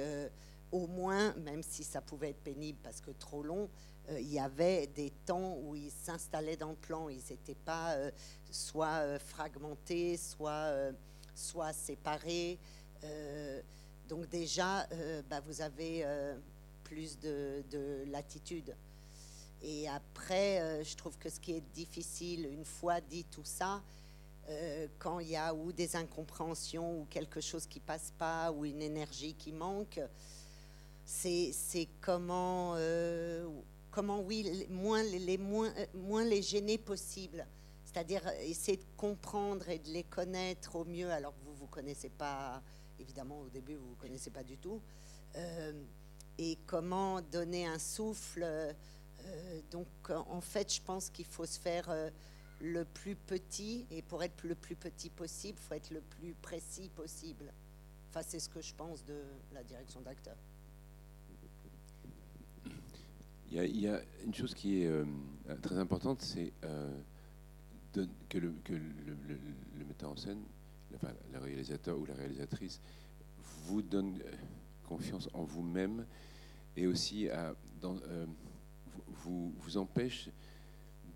au moins, même si ça pouvait être pénible parce que trop long, euh, il y avait des temps où ils s'installaient dans le plan. Ils n'étaient pas euh, soit euh, fragmentés, soit, soit séparés. donc déjà, bah, vous avez plus de, latitude. Et après, je trouve que ce qui est difficile, une fois dit tout ça, quand il y a ou des incompréhensions ou quelque chose qui passe pas ou une énergie qui manque, c'est comment, euh, comment, oui, moins les, moins, euh, moins les gêner possible. C'est-à-dire euh, essayer de comprendre et de les connaître au mieux, alors que vous ne vous connaissez pas, évidemment, au début, vous ne vous connaissez pas du tout. et comment donner un souffle. Donc, en fait, je pense qu'il faut se faire le plus petit, et pour être le plus petit possible, il faut être le plus précis possible. Enfin, c'est ce que je pense de la direction d'acteur. Il y, a, une chose qui est euh, très importante, c'est euh, que, le, metteur en scène, le réalisateur ou la réalisatrice, vous donne euh, confiance en vous-même et aussi vous, vous empêche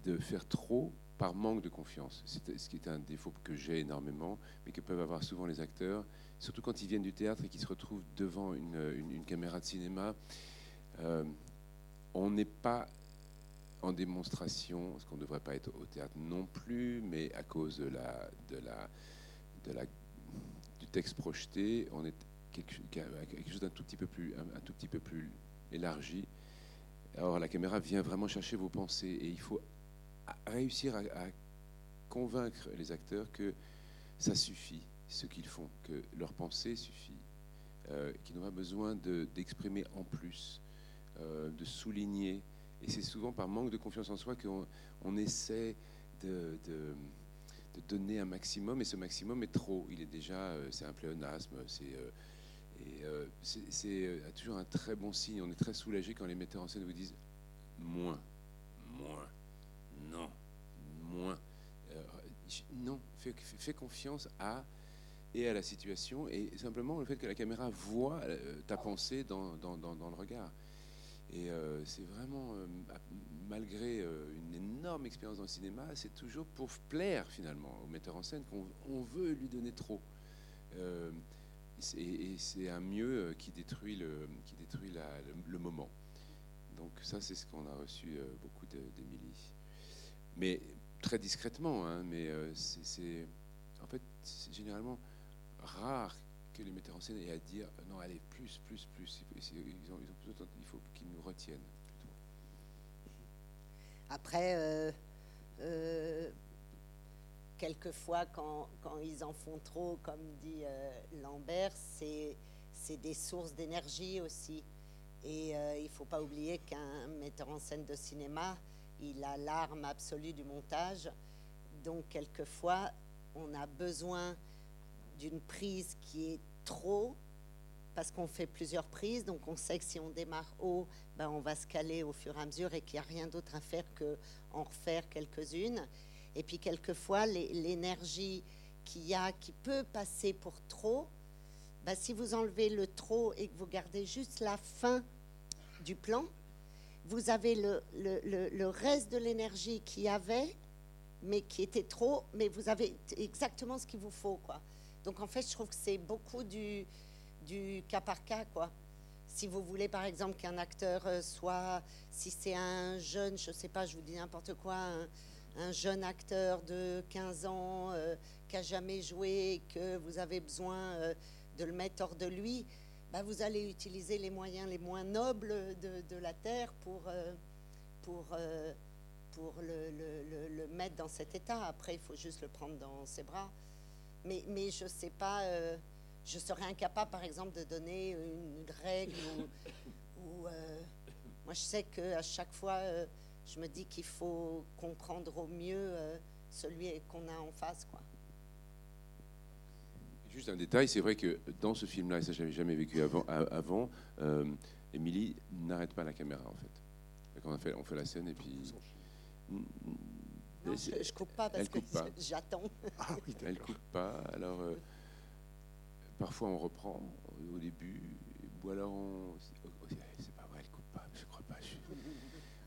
de faire trop par manque de confiance. C'est ce qui est un défaut que j'ai énormément, mais que peuvent avoir souvent les acteurs, surtout quand ils viennent du théâtre et qu'ils se retrouvent devant une, caméra de cinéma on n'est pas en démonstration, parce qu'on ne devrait pas être au théâtre non plus, mais à cause de la, de la, de la, du texte projeté, on est quelque, quelque chose d'un tout petit peu plus, un, tout petit peu plus élargi. Alors la caméra vient vraiment chercher vos pensées et il faut réussir à, convaincre les acteurs que ça suffit, ce qu'ils font, que leur pensée suffit, euh, qu'ils n'ont pas besoin d'exprimer en plus. Euh, de souligner. Et c'est souvent par manque de confiance en soi qu'on on essaie de, donner un maximum, et ce maximum est trop. Il est déjà, euh, c'est un pléonasme, c'est euh, et c'est toujours un très bon signe. On est très soulagé quand les metteurs en scène vous disent moins, moins, non, moins. non, fais, confiance à et à la situation et simplement le fait que la caméra voit ta pensée dans, dans, dans le regard. Et euh, c'est vraiment, euh, malgré euh, une énorme expérience dans le cinéma, c'est toujours pour plaire finalement au metteur en scène qu'on veut lui donner trop. Et c'est un mieux qui détruit le, qui détruit le, moment. Donc ça, c'est ce qu'on a reçu beaucoup d'Émilie. Mais très discrètement, hein, mais c'est en fait, c'est généralement rare que les metteurs en scène aient à dire non, allez, plus, plus, plus. Ils, ont, il faut qu'ils nous retiennent. Après, euh, euh, quelquefois, quand, ils en font trop, comme dit euh, Lambert, c'est des sources d'énergie aussi. Et il ne faut pas oublier qu'un metteur en scène de cinéma, il a l'arme absolue du montage. Donc, quelquefois, on a besoin d'une prise qui est trop, parce qu'on fait plusieurs prises, donc on sait que si on démarre haut, ben on va se caler au fur et à mesure et qu'il n'y a rien d'autre à faire qu'en refaire quelques-unes. Et puis quelquefois, l'énergie qu'il y a, qui peut passer pour trop, ben si vous enlevez le trop et que vous gardez juste la fin du plan, vous avez le, le, le reste de l'énergie qu'il y avait, mais qui était trop, mais vous avez exactement ce qu'il vous faut, quoi. Donc en fait, je trouve que c'est beaucoup du, du cas par cas, quoi. Si vous voulez, par exemple, qu'un acteur euh, soit, si c'est un jeune, je ne sais pas, je vous dis n'importe quoi, jeune acteur de 15 ans euh, qui n'a jamais joué, que vous avez besoin euh, de le mettre hors de lui, bah, vous allez utiliser les moyens les moins nobles de, la Terre pour, pour, pour le, le, mettre dans cet état. Après, il faut juste le prendre dans ses bras mais, mais je ne sais pas, euh, je serais incapable, par exemple, de donner une règle ou, euh, moi, je sais qu'à chaque fois, euh, je me dis qu'il faut comprendre au mieux celui qu'on a en face, quoi. Juste un détail, c'est vrai que dans ce film-là, et ça j'avais jamais vécu avant, avant Émilie n'arrête pas la caméra en fait. On, fait. on fait la scène et puis Non, je, ne coupe pas parce que j'attends. Ah, oui, elle coupe pas. Alors, euh, parfois on reprend au début, ou alors on. C'est pas vrai, elle coupe pas, je crois pas.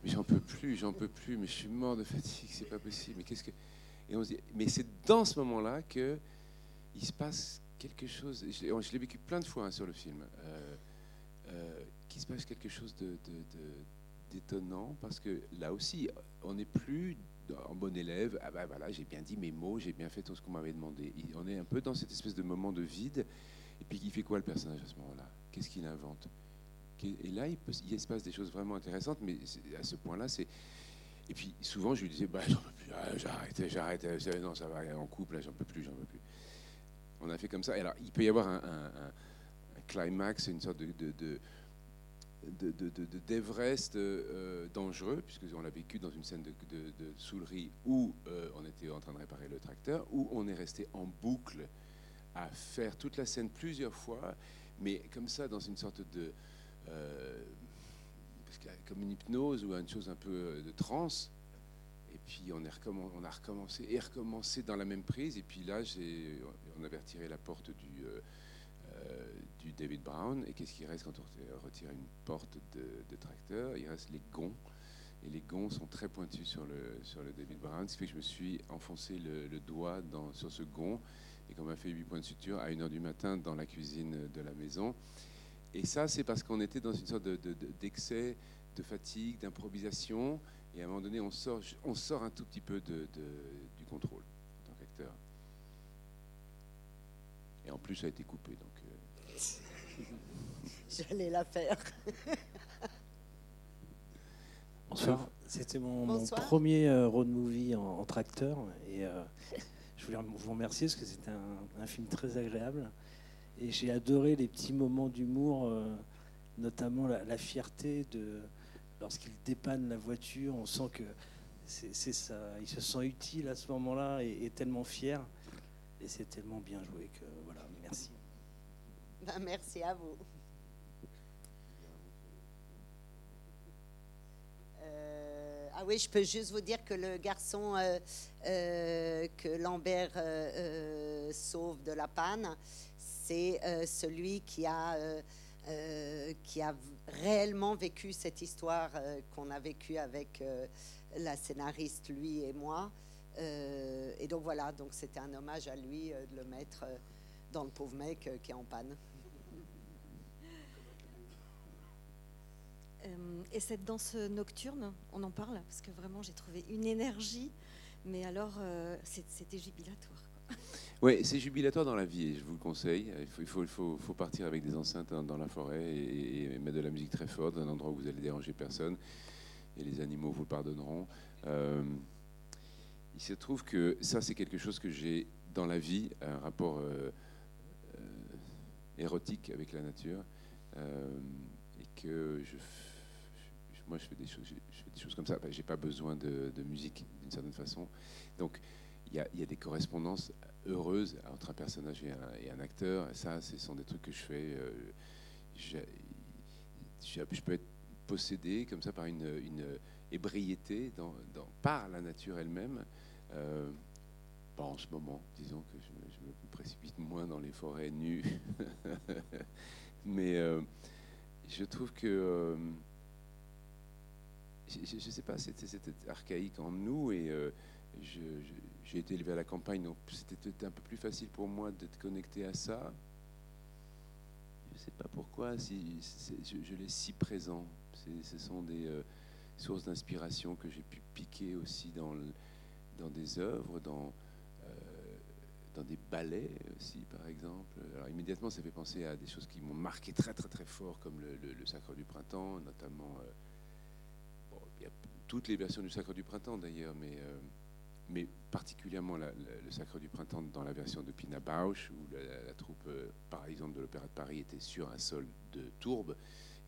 Mais j'en peux plus, j'en peux plus, mais je suis mort de fatigue, c'est pas possible. Mais qu'est-ce que. Et on se dit, mais c'est dans ce moment-là que il se passe quelque chose. Je l'ai vécu plein de fois hein, sur le film. Euh, euh, qu'il se passe quelque chose d'étonnant parce que là aussi, on n'est plus en bon élève. Ah ben voilà, j'ai bien dit mes mots, j'ai bien fait tout ce qu'on m'avait demandé. On est un peu dans cette espèce de moment de vide. Et puis, il fait quoi le personnage à ce moment-là? Qu'est-ce qu'il invente? Et là, il, il, se passe des choses vraiment intéressantes, mais à ce point-là, c'est. Et puis, souvent, je lui disais, bah, j'en peux plus, ah, j'arrête, j'arrête, non, ça va, en couple, j'en peux plus, j'en peux plus. On a fait comme ça. alors, il peut y avoir un, climax, une sorte de, de d'Everest euh, dangereux, puisqu'on l'a vécu dans une scène de, de, soulerie où euh, on était en train de réparer le tracteur, où on est resté en boucle à faire toute la scène plusieurs fois, mais comme ça, dans une sorte de. Euh, comme une hypnose ou une chose un peu de transe. Et puis on, a recommencé et recommencé dans la même prise. Et puis là, on avait retiré la porte du, du David Brown. Et qu'est-ce qui reste quand on retire une porte de, tracteur? Il reste les gonds. Et les gonds sont très pointus sur le, sur le David Brown, ce qui fait que je me suis enfoncé le, doigt dans, sur ce gond et qu'on m'a fait 8 points de suture à 1h du matin dans la cuisine de la maison. Et ça, c'est parce qu'on était dans une sorte d'excès, de, fatigue, d'improvisation. Et à un moment donné, on sort, on sort un tout petit peu de, du contrôle en tant qu'acteur. Et en plus, ça a été coupé. Donc, J'allais la faire. Bonsoir. C'était mon, premier euh, road movie en, tracteur. Et euh, je voulais vous remercier parce que c'était un, film très agréable. Et j'ai adoré les petits moments d'humour, euh, notamment la, fierté de lorsqu'il dépanne la voiture. On sent que c'est ça. Il se sent utile à ce moment-là et, et tellement fier. Et c'est tellement bien joué que voilà, merci. Ben, merci à vous. Euh, ah oui, je peux juste vous dire que le garçon euh, que Lambert sauve de la panne, c'est celui qui a, qui a réellement vécu cette histoire qu'on a vécue avec la scénariste, lui et moi. et donc voilà, donc c'était un hommage à lui de le mettre dans le pauvre mec qui est en panne. Euh, et cette danse nocturne, on en parle parce que vraiment j'ai trouvé une énergie, mais alors euh, c'était jubilatoire. Oui, c'est jubilatoire dans la vie, je vous le conseille. Il faut, partir avec des enceintes dans, la forêt et, mettre de la musique très forte, dans un endroit où vous allez déranger personne, et les animaux vous pardonneront. Euh, il se trouve que ça, c'est quelque chose que j'ai dans la vie, un rapport érotique avec la nature, et que moi, je fais des choses, comme ça. J'ai pas besoin de, musique d'une certaine façon. Donc, il y, a des correspondances heureuses entre un personnage et un, acteur. Et ça, ce sont des trucs que je fais. Euh, je, je, peux être possédé comme ça par une, ébriété par la nature elle-même. Euh, en ce moment, disons que je, me précipite moins dans les forêts nues. Mais euh, je trouve que je ne sais pas, c'était archaïque en nous et euh, j'ai été élevé à la campagne, donc c'était un peu plus facile pour moi d'être connecté à ça. Je ne sais pas pourquoi, si, je, l'ai si présent. Ce sont des euh, sources d'inspiration que j'ai pu piquer aussi dans, dans des œuvres, dans, euh, dans des ballets aussi, par exemple. Alors immédiatement, ça fait penser à des choses qui m'ont marqué très très très fort, comme le, Sacre du Printemps, notamment toutes les versions du Sacre du Printemps d'ailleurs, mais, euh, mais particulièrement le Sacre du Printemps dans la version de Pina Bausch, où la, troupe, euh, par exemple, de l'Opéra de Paris était sur un sol de tourbe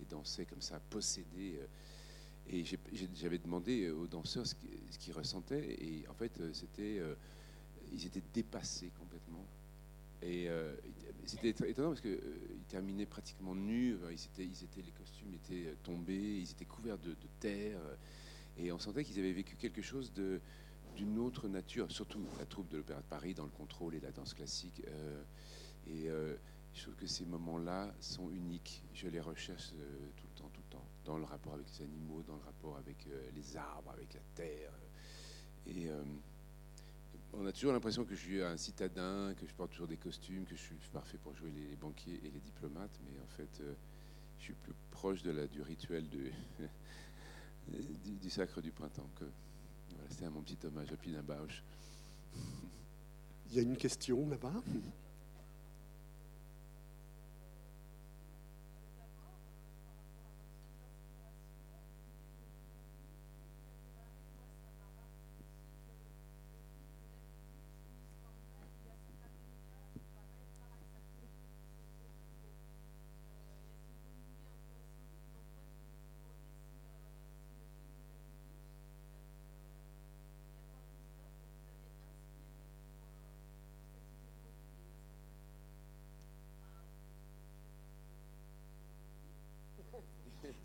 et dansait comme ça, possédé. Euh, et j'avais demandé aux danseurs ce qu'ils ressentaient, et en fait, c'était, ils étaient dépassés complètement. Et c'était étonnant parce qu'ils terminaient pratiquement nus, ils étaient, les costumes étaient tombés, ils étaient couverts de terre. Et on sentait qu'ils avaient vécu quelque chose de d'une autre nature, surtout la troupe de l'Opéra de Paris dans le contrôle et la danse classique. et je trouve que ces moments-là sont uniques. Je les recherche tout le temps, tout le temps, dans le rapport avec les animaux, dans le rapport avec les arbres, avec la terre. Et on a toujours l'impression que je suis un citadin, que je porte toujours des costumes, que je suis parfait pour jouer les banquiers et les diplomates, mais en fait, euh, je suis plus proche du rituel du, sacre du printemps. C'est mon petit hommage à Pina Bausch. Il y a une question là-bas?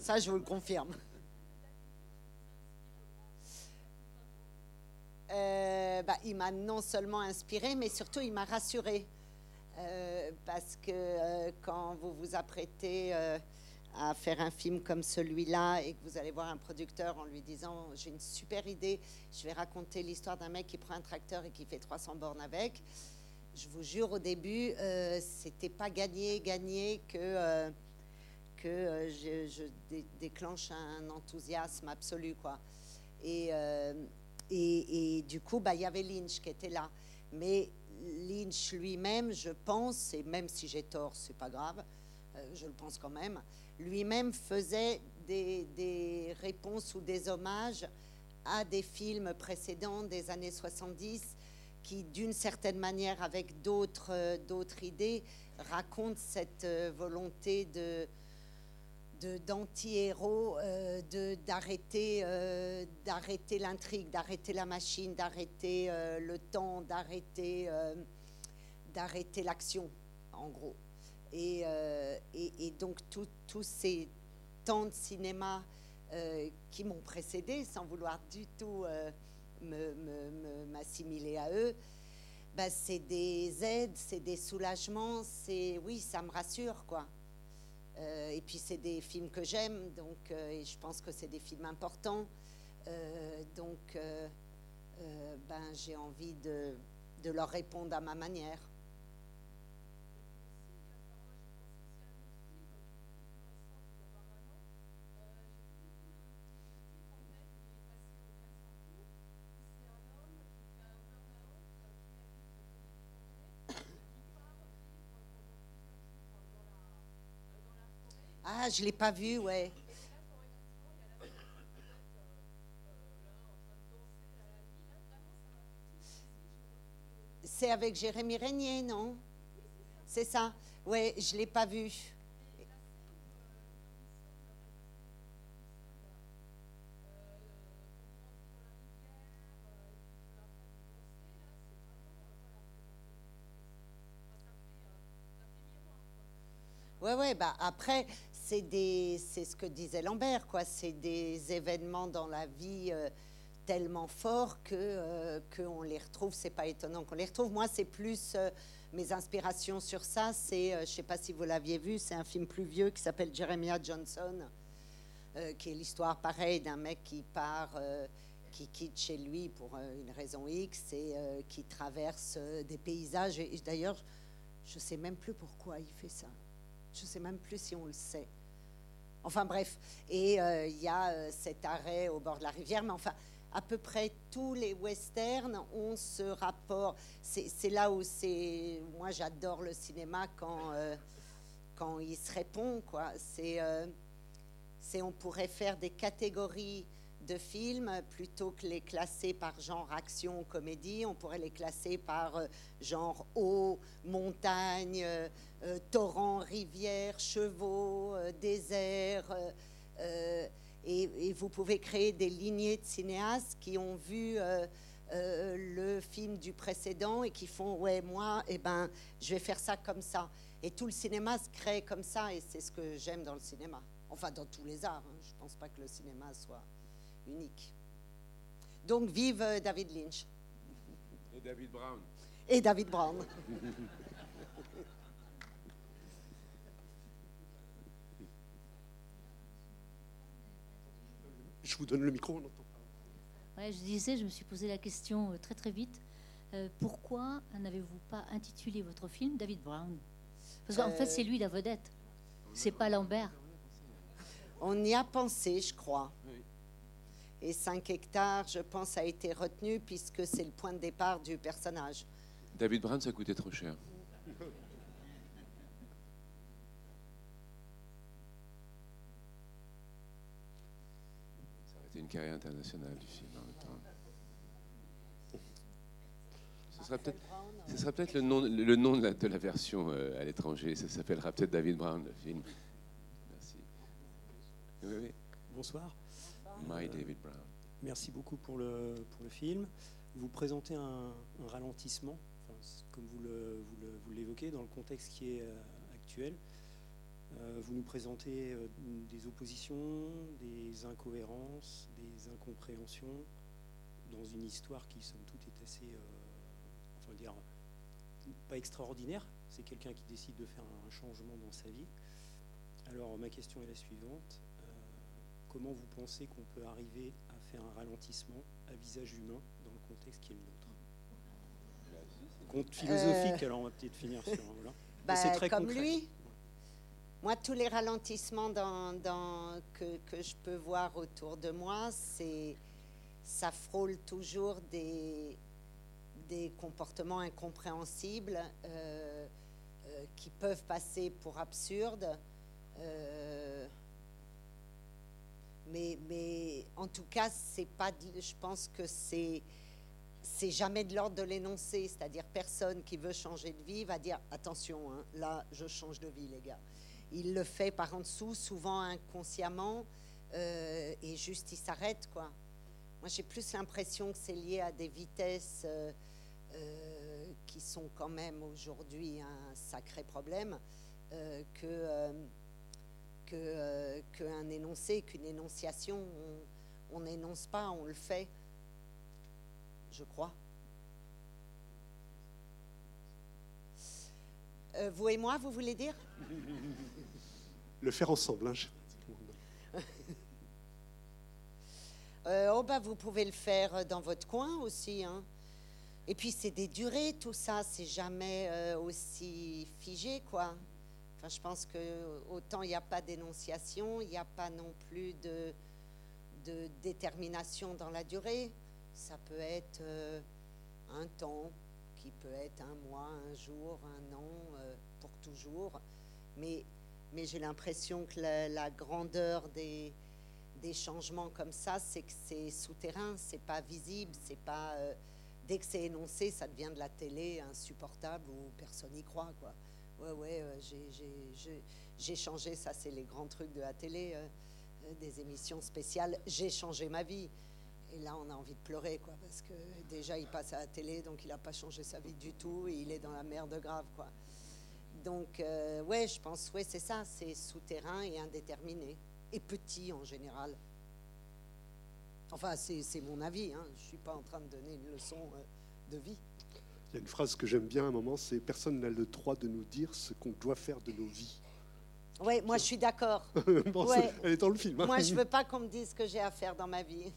Ça, je vous le confirme. Euh, bah, il m'a non seulement inspiré, mais surtout il m'a rassuré. Euh, parce que euh, quand vous vous apprêtez à faire un film comme celui-là et que vous allez voir un producteur en lui disant j'ai une super idée, je vais raconter l'histoire d'un mec qui prend un tracteur et qui fait 300 bornes avec, je vous jure au début, c'était pas gagné, gagné que que euh, je, déclenche un enthousiasme absolu. Quoi. Et, euh, et, du coup, bah, il y avait Lynch qui était là. Mais Lynch lui-même, je pense, et même si j'ai tort, c'est pas grave, euh, je le pense quand même, lui-même faisait des, des, réponses ou des hommages à des films précédents des années 70 qui, d'une certaine manière, avec d'autres d'autres idées, racontent cette volonté de, d'anti-héros, euh, d'arrêter, euh, d'arrêter l'intrigue, d'arrêter la machine, d'arrêter euh, le temps, d'arrêter, d'arrêter l'action, en gros. Et, et, donc tous ces temps de cinéma qui m'ont précédé, sans vouloir du tout m'assimiler à eux, bah, c'est des aides, c'est des soulagements, c'est oui, ça me rassure quoi. Euh, et puis c'est des films que j'aime, donc euh, je pense que c'est des films importants. Euh, donc ben, j'ai envie de leur répondre à ma manière. Ah, je ne l'ai pas vu, ouais. C'est avec Jérémy Régnier, non? C'est ça Ouais, je ne l'ai pas vu. Ouais, ouais, bah après, c'est ce que disait Lambert, quoi. C'est des événements dans la vie euh, tellement forts que euh, qu'on les retrouve. C'est pas étonnant qu'on les retrouve. Moi, c'est plus euh, mes inspirations sur ça. C'est, je sais pas si vous l'aviez vu, c'est un film plus vieux qui s'appelle Jeremiah Johnson, qui est l'histoire pareille d'un mec qui part. qui quitte chez lui pour une raison X et qui traverse des paysages. Et, d'ailleurs, je sais même plus pourquoi il fait ça. Je sais même plus si on le sait. Enfin bref, et euh, il y a euh, cet arrêt au bord de la rivière, mais enfin, à peu près tous les westerns ont ce rapport. C'est là où c'est. Moi, j'adore le cinéma quand, euh, quand il se répond, quoi. C'est. on pourrait faire des catégories de films, plutôt que les classer par genre action, comédie, on pourrait les classer par euh, genre eau, montagne, euh, euh, torrent, rivière, chevaux, désert. Et, vous pouvez créer des lignées de cinéastes qui ont vu le film du précédent et qui font ouais moi eh ben je vais faire ça comme ça. Et tout le cinéma se crée comme ça et c'est ce que j'aime dans le cinéma. Enfin dans tous les arts. Hein. Je pense pas que le cinéma soit unique. Donc vive euh, David Lynch. Et David Brown. Et David Brown. Je vous donne le micro, Ouais, je disais, je me suis posé la question euh, très très vite. Euh, pourquoi n'avez-vous pas intitulé votre film David Brown? Parce qu'en fait, c'est lui la vedette. C'est pas Lambert. On y a pensé, je crois. Et 5 hectares, je pense, a été retenu puisque c'est le point de départ du personnage. David Brown, ça coûtait trop cher. Ça aurait été une carrière internationale du film en même temps. Ce sera peut-être, ce sera peut-être le nom, le nom de, la, de la version euh, à l'étranger. Ça s'appellera peut-être David Brown, le film. Merci. Oui, oui. Bonsoir. My David Brown. Merci beaucoup pour le, pour le film. Vous présentez un, ralentissement, comme vous l'évoquez, dans le contexte qui est euh, actuel. Euh, vous nous présentez euh, des oppositions, des incohérences, des incompréhensions dans une histoire qui, somme toute, est assez, enfin dire, pas extraordinaire. C'est quelqu'un qui décide de faire un changement dans sa vie. Alors ma question est la suivante comment vous pensez qu'on peut arriver à faire un ralentissement à visage humain dans le contexte qui est le nôtre Compte philosophique, euh. alors on va peut-être finir sur. Voilà. Bah, c'est très comme lui. Moi, tous les ralentissements dans, dans, que, que, je peux voir autour de moi, c'est ça frôle toujours des, des comportements incompréhensibles euh, euh, qui peuvent passer pour absurdes. Mais, en tout cas, c'est pas, je pense que c'est c'est jamais de l'ordre de l'énoncé, c'est-à-dire personne qui veut changer de vie va dire attention, hein, là je change de vie les gars. Il le fait par en dessous, souvent inconsciemment, euh, et juste il s'arrête quoi. Moi j'ai plus l'impression que c'est lié à des vitesses euh, euh, qui sont quand même aujourd'hui un sacré problème que euh, qu'un énoncé, qu'une énonciation. On n'énonce pas, on le fait, je crois. Euh, vous et moi, vous voulez dire? Le faire ensemble. Hein, euh, oh bah, vous pouvez le faire dans votre coin aussi. Hein. Et puis c'est des durées, tout ça, c'est jamais aussi figé, quoi je pense que autant il n'y a pas d'énonciation, il n'y a pas non plus de, détermination dans la durée. Ça peut être euh, un temps, qui peut être un mois, un jour, un an, euh, pour toujours. Mais, j'ai l'impression que la, grandeur des, des, changements comme ça, c'est que c'est souterrain, c'est pas visible, c'est pas. Euh, dès que c'est énoncé, ça devient de la télé insupportable où personne n'y croit, quoi ouais, ouais, euh, j'ai changé, ça c'est les grands trucs de la télé, euh, euh, des émissions spéciales, j'ai changé ma vie. Et là, on a envie de pleurer, quoi, parce que déjà, il passe à la télé, donc il n'a pas changé sa vie du tout, et il est dans la merde grave, quoi. Donc, ouais, je pense, ouais, c'est ça, c'est souterrain et indéterminé, et petit en général. Enfin, c'est mon avis, hein. je ne suis pas en train de donner une leçon de vie. Il y a une phrase que j'aime bien à un moment, c'est personne n'a le droit de nous dire ce qu'on doit faire de nos vies. Oui, moi je suis d'accord. Elle est dans le film. Hein. Moi je veux pas qu'on me dise ce que j'ai à faire dans ma vie.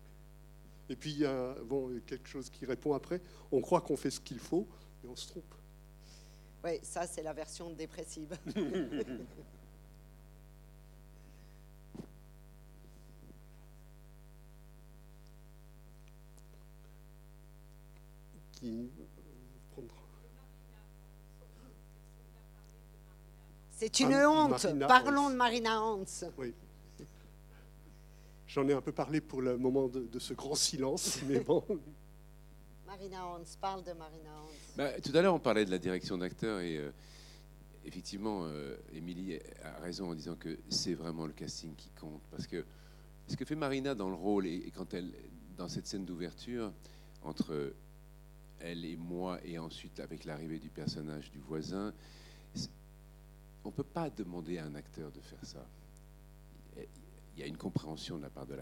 Et puis il y a bon, quelque chose qui répond après. On croit qu'on fait ce qu'il faut et on se trompe. Oui, ça c'est la version dépressive. C'est une ah, honte. Parlons de Marina Hans. Oui. J'en ai un peu parlé pour le moment de, ce grand silence, mais bon. Marina Hans, parle de Marina Hans. Bah, tout à l'heure, on parlait de la direction d'acteur et euh, effectivement, euh, Émilie a raison en disant que c'est vraiment le casting qui compte. Parce que ce que fait Marina dans le rôle et, et quand elle, dans cette scène d'ouverture, entre elle et moi, et ensuite avec l'arrivée du personnage du voisin, on ne peut pas demander à un acteur de faire ça. il y a une compréhension de la part de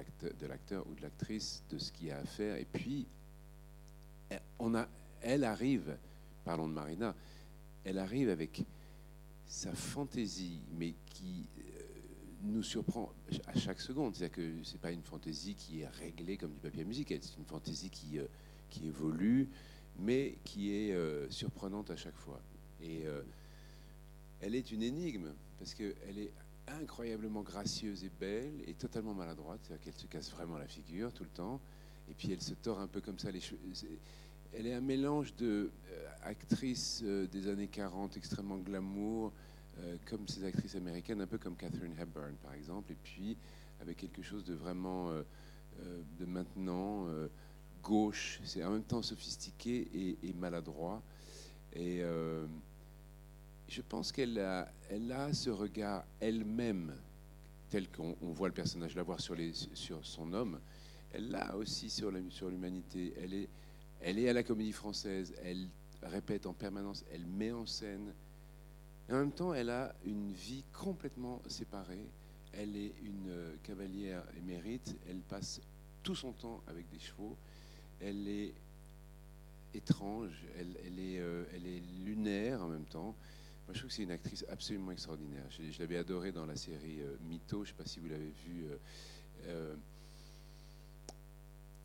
l'acteur ou de l'actrice de ce qu'il y a à faire. Et puis, elle arrive, parlons de Marina, elle arrive avec sa fantaisie, mais qui euh, nous surprend à chaque seconde. C'est-à-dire que c'est pas une fantaisie qui est réglée comme du papier à musique, c'est une fantaisie qui, euh, qui évolue, mais qui est euh, surprenante à chaque fois. Et elle est une énigme, parce qu'elle est incroyablement gracieuse et belle et totalement maladroite, c'est-à-dire qu'elle se casse vraiment la figure tout le temps, et puis elle se tord un peu comme ça les cheveux. Elle est un mélange de actrice des années 40 extrêmement glamour, euh, comme ces actrices américaines, un peu comme Catherine Hepburn par exemple, et puis avec quelque chose de vraiment euh, euh, de maintenant gauche. C'est en même temps sophistiqué et, maladroit. Et je pense qu'elle a, elle a ce regard elle-même, tel qu'on voit le personnage l'avoir sur, les, sur son homme, elle l'a aussi sur l'humanité. Sur elle, est, elle est à la comédie française, elle répète en permanence, elle met en scène et en même temps, elle a une vie complètement séparée. Elle est une euh, cavalière émérite. Elle passe tout son temps avec des chevaux. Elle est étrange. Elle, est, euh, elle est lunaire en même temps. Moi, je trouve que c'est une actrice absolument extraordinaire. Je, l'avais adorée dans la série euh, Mytho. Je ne sais pas si vous l'avez vue.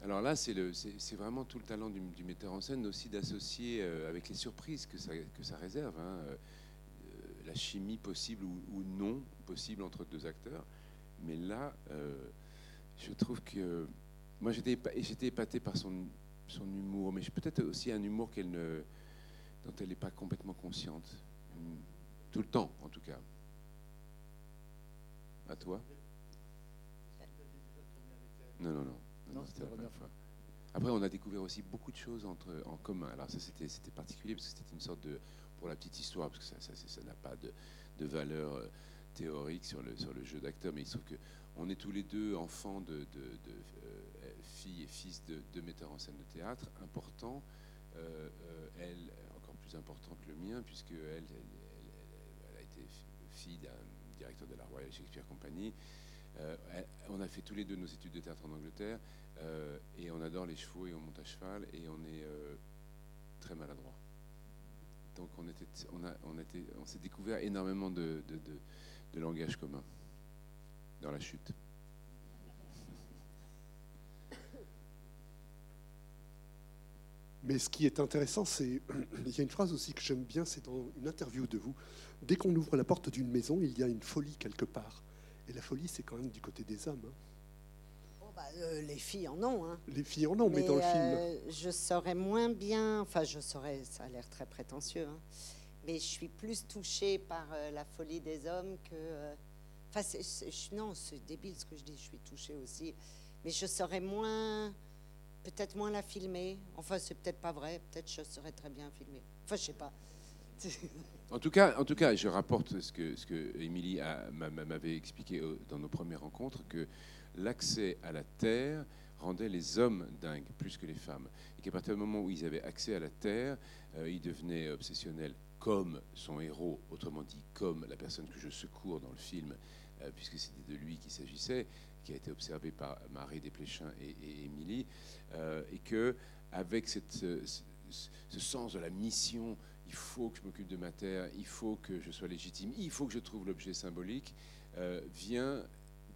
alors là, c'est vraiment tout le talent du, metteur en scène aussi d'associer avec les surprises que ça, réserve. Hein, la chimie possible ou, non possible entre deux acteurs. Mais là, euh, je trouve que moi j'étais épaté par son, son humour, mais peut-être aussi un humour qu'elle ne, dont elle n'est pas complètement consciente. Tout le temps, en tout cas. À toi? Non, non, non. c'était la première fois. Après, on a découvert aussi beaucoup de choses entre, en commun. Alors ça, c'était particulier parce que c'était une sorte de, pour la petite histoire, parce que ça n'a pas de, valeur euh, théorique sur le, sur le jeu d'acteur, mais il se trouve qu'on est tous les deux enfants de, euh, filles et fils de, metteurs en scène de théâtre importants. Euh, elle, encore plus importante que le mien, puisque elle, a été fille d'un directeur de la Royal Shakespeare Company. on a fait tous les deux nos études de théâtre en Angleterre, et on adore les chevaux et on monte à cheval, et on est très maladroit. Donc on, s'est découvert énormément de, de, de, langage commun dans la chute. Mais ce qui est intéressant, c'est il y a une phrase aussi que j'aime bien, c'est dans une interview de vous. Dès qu'on ouvre la porte d'une maison, il y a une folie quelque part. Et la folie, c'est quand même du côté des hommes. Hein. Bah, euh, les filles en ont. Hein. Les filles en ont, mais, dans le film. Euh, je saurais moins bien, enfin je saurais, ça a l'air très prétentieux, hein. mais je suis plus touchée par euh, la folie des hommes que... Enfin, non, c'est débile ce que je dis, je suis touchée aussi, mais je saurais moins, peut-être moins la filmer. Enfin, c'est peut-être pas vrai, peut-être je saurais très bien filmer. Enfin, je sais pas. En tout cas, en tout cas, je rapporte ce que ce que Émilie m'avait expliqué dans nos premières rencontres que l'accès à la terre rendait les hommes dingues plus que les femmes. Et qu'à partir du moment où ils avaient accès à la terre, euh, ils devenaient obsessionnels comme son héros, autrement dit comme la personne que je secours dans le film, euh, puisque c'était de lui qu'il s'agissait, qui a été observé par Marie Desplechin et, Émilie, euh, et que avec ce, sens de la mission, il faut que je m'occupe de ma terre, il faut que je sois légitime, il faut que je trouve l'objet symbolique, vient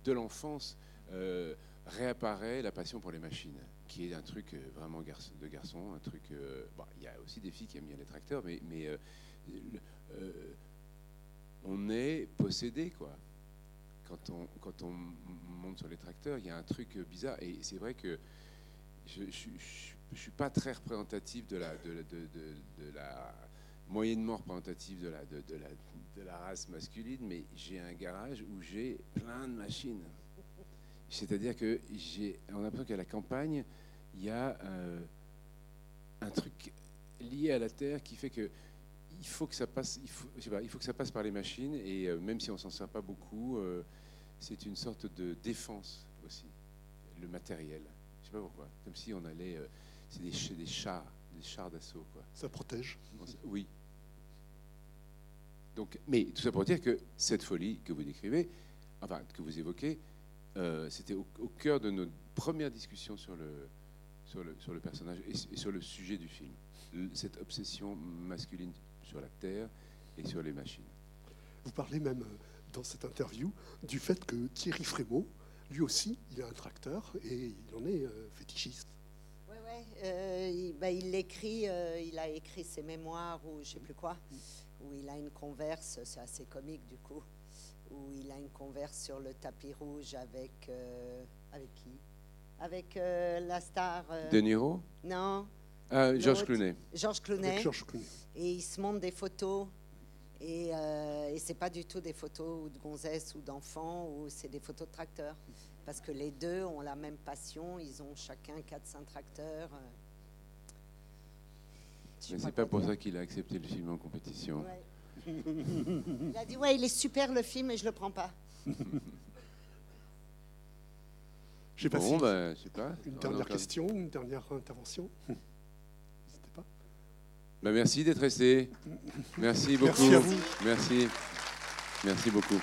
de l'enfance euh, réapparaît la passion pour les machines, qui est un truc euh, vraiment de garçon, un truc. Euh, il y a aussi des filles qui aiment bien les tracteurs, mais on est possédé, quoi. Quand on, monte sur les tracteurs, il y a un truc bizarre. Et c'est vrai que je ne suis pas très représentatif de la, moyennement représentatif de la race masculine, mais j'ai un garage où j'ai plein de machines. C'est-à-dire que j'ai, on a l'impression qu'à la campagne, il y a euh, un truc lié à la terre qui fait que il faut que ça passe, il faut, il faut que ça passe par les machines et euh, même si on s'en sert pas beaucoup, euh, c'est une sorte de défense aussi, le matériel. Je sais pas pourquoi, comme si on allait, c'est des, des chars, des chars d'assaut quoi. Ça protège. Oui. Donc, mais tout ça pour dire que cette folie que vous décrivez, enfin que vous évoquez, euh, c'était au, cœur de nos premières discussions sur le, sur le, sur le personnage et, sur le sujet du film. Cette obsession masculine sur la Terre et sur les machines. Vous parlez même euh, dans cette interview du fait que Thierry Frémaux, lui aussi, il est un tracteur et il en est euh, fétichiste. Oui, oui. il, bah, il, écrit, il a écrit ses mémoires ou je sais plus quoi, où il a une converse, c'est assez comique du coup où il a une converse sur le tapis rouge avec. Euh, avec qui? Avec euh, la star. Euh, de Niro? Non. Ah, Georges Clooney. Georges Clooney. Et il se montre des photos. Et, et c'est pas du tout des photos de gonzesses ou d'enfants, ou c'est des photos de tracteurs. Parce que les deux ont la même passion, ils ont chacun 4-5 tracteurs. Mais c'est pas, pas pour ça qu'il a accepté le film en compétition. Il a dit Ouais, il est super le film, mais je le prends pas. Je sais pas bon, ben, pas. Une dernière question, une dernière intervention. Ben, merci d'être resté. Merci beaucoup. Merci à vous. Merci. Merci beaucoup.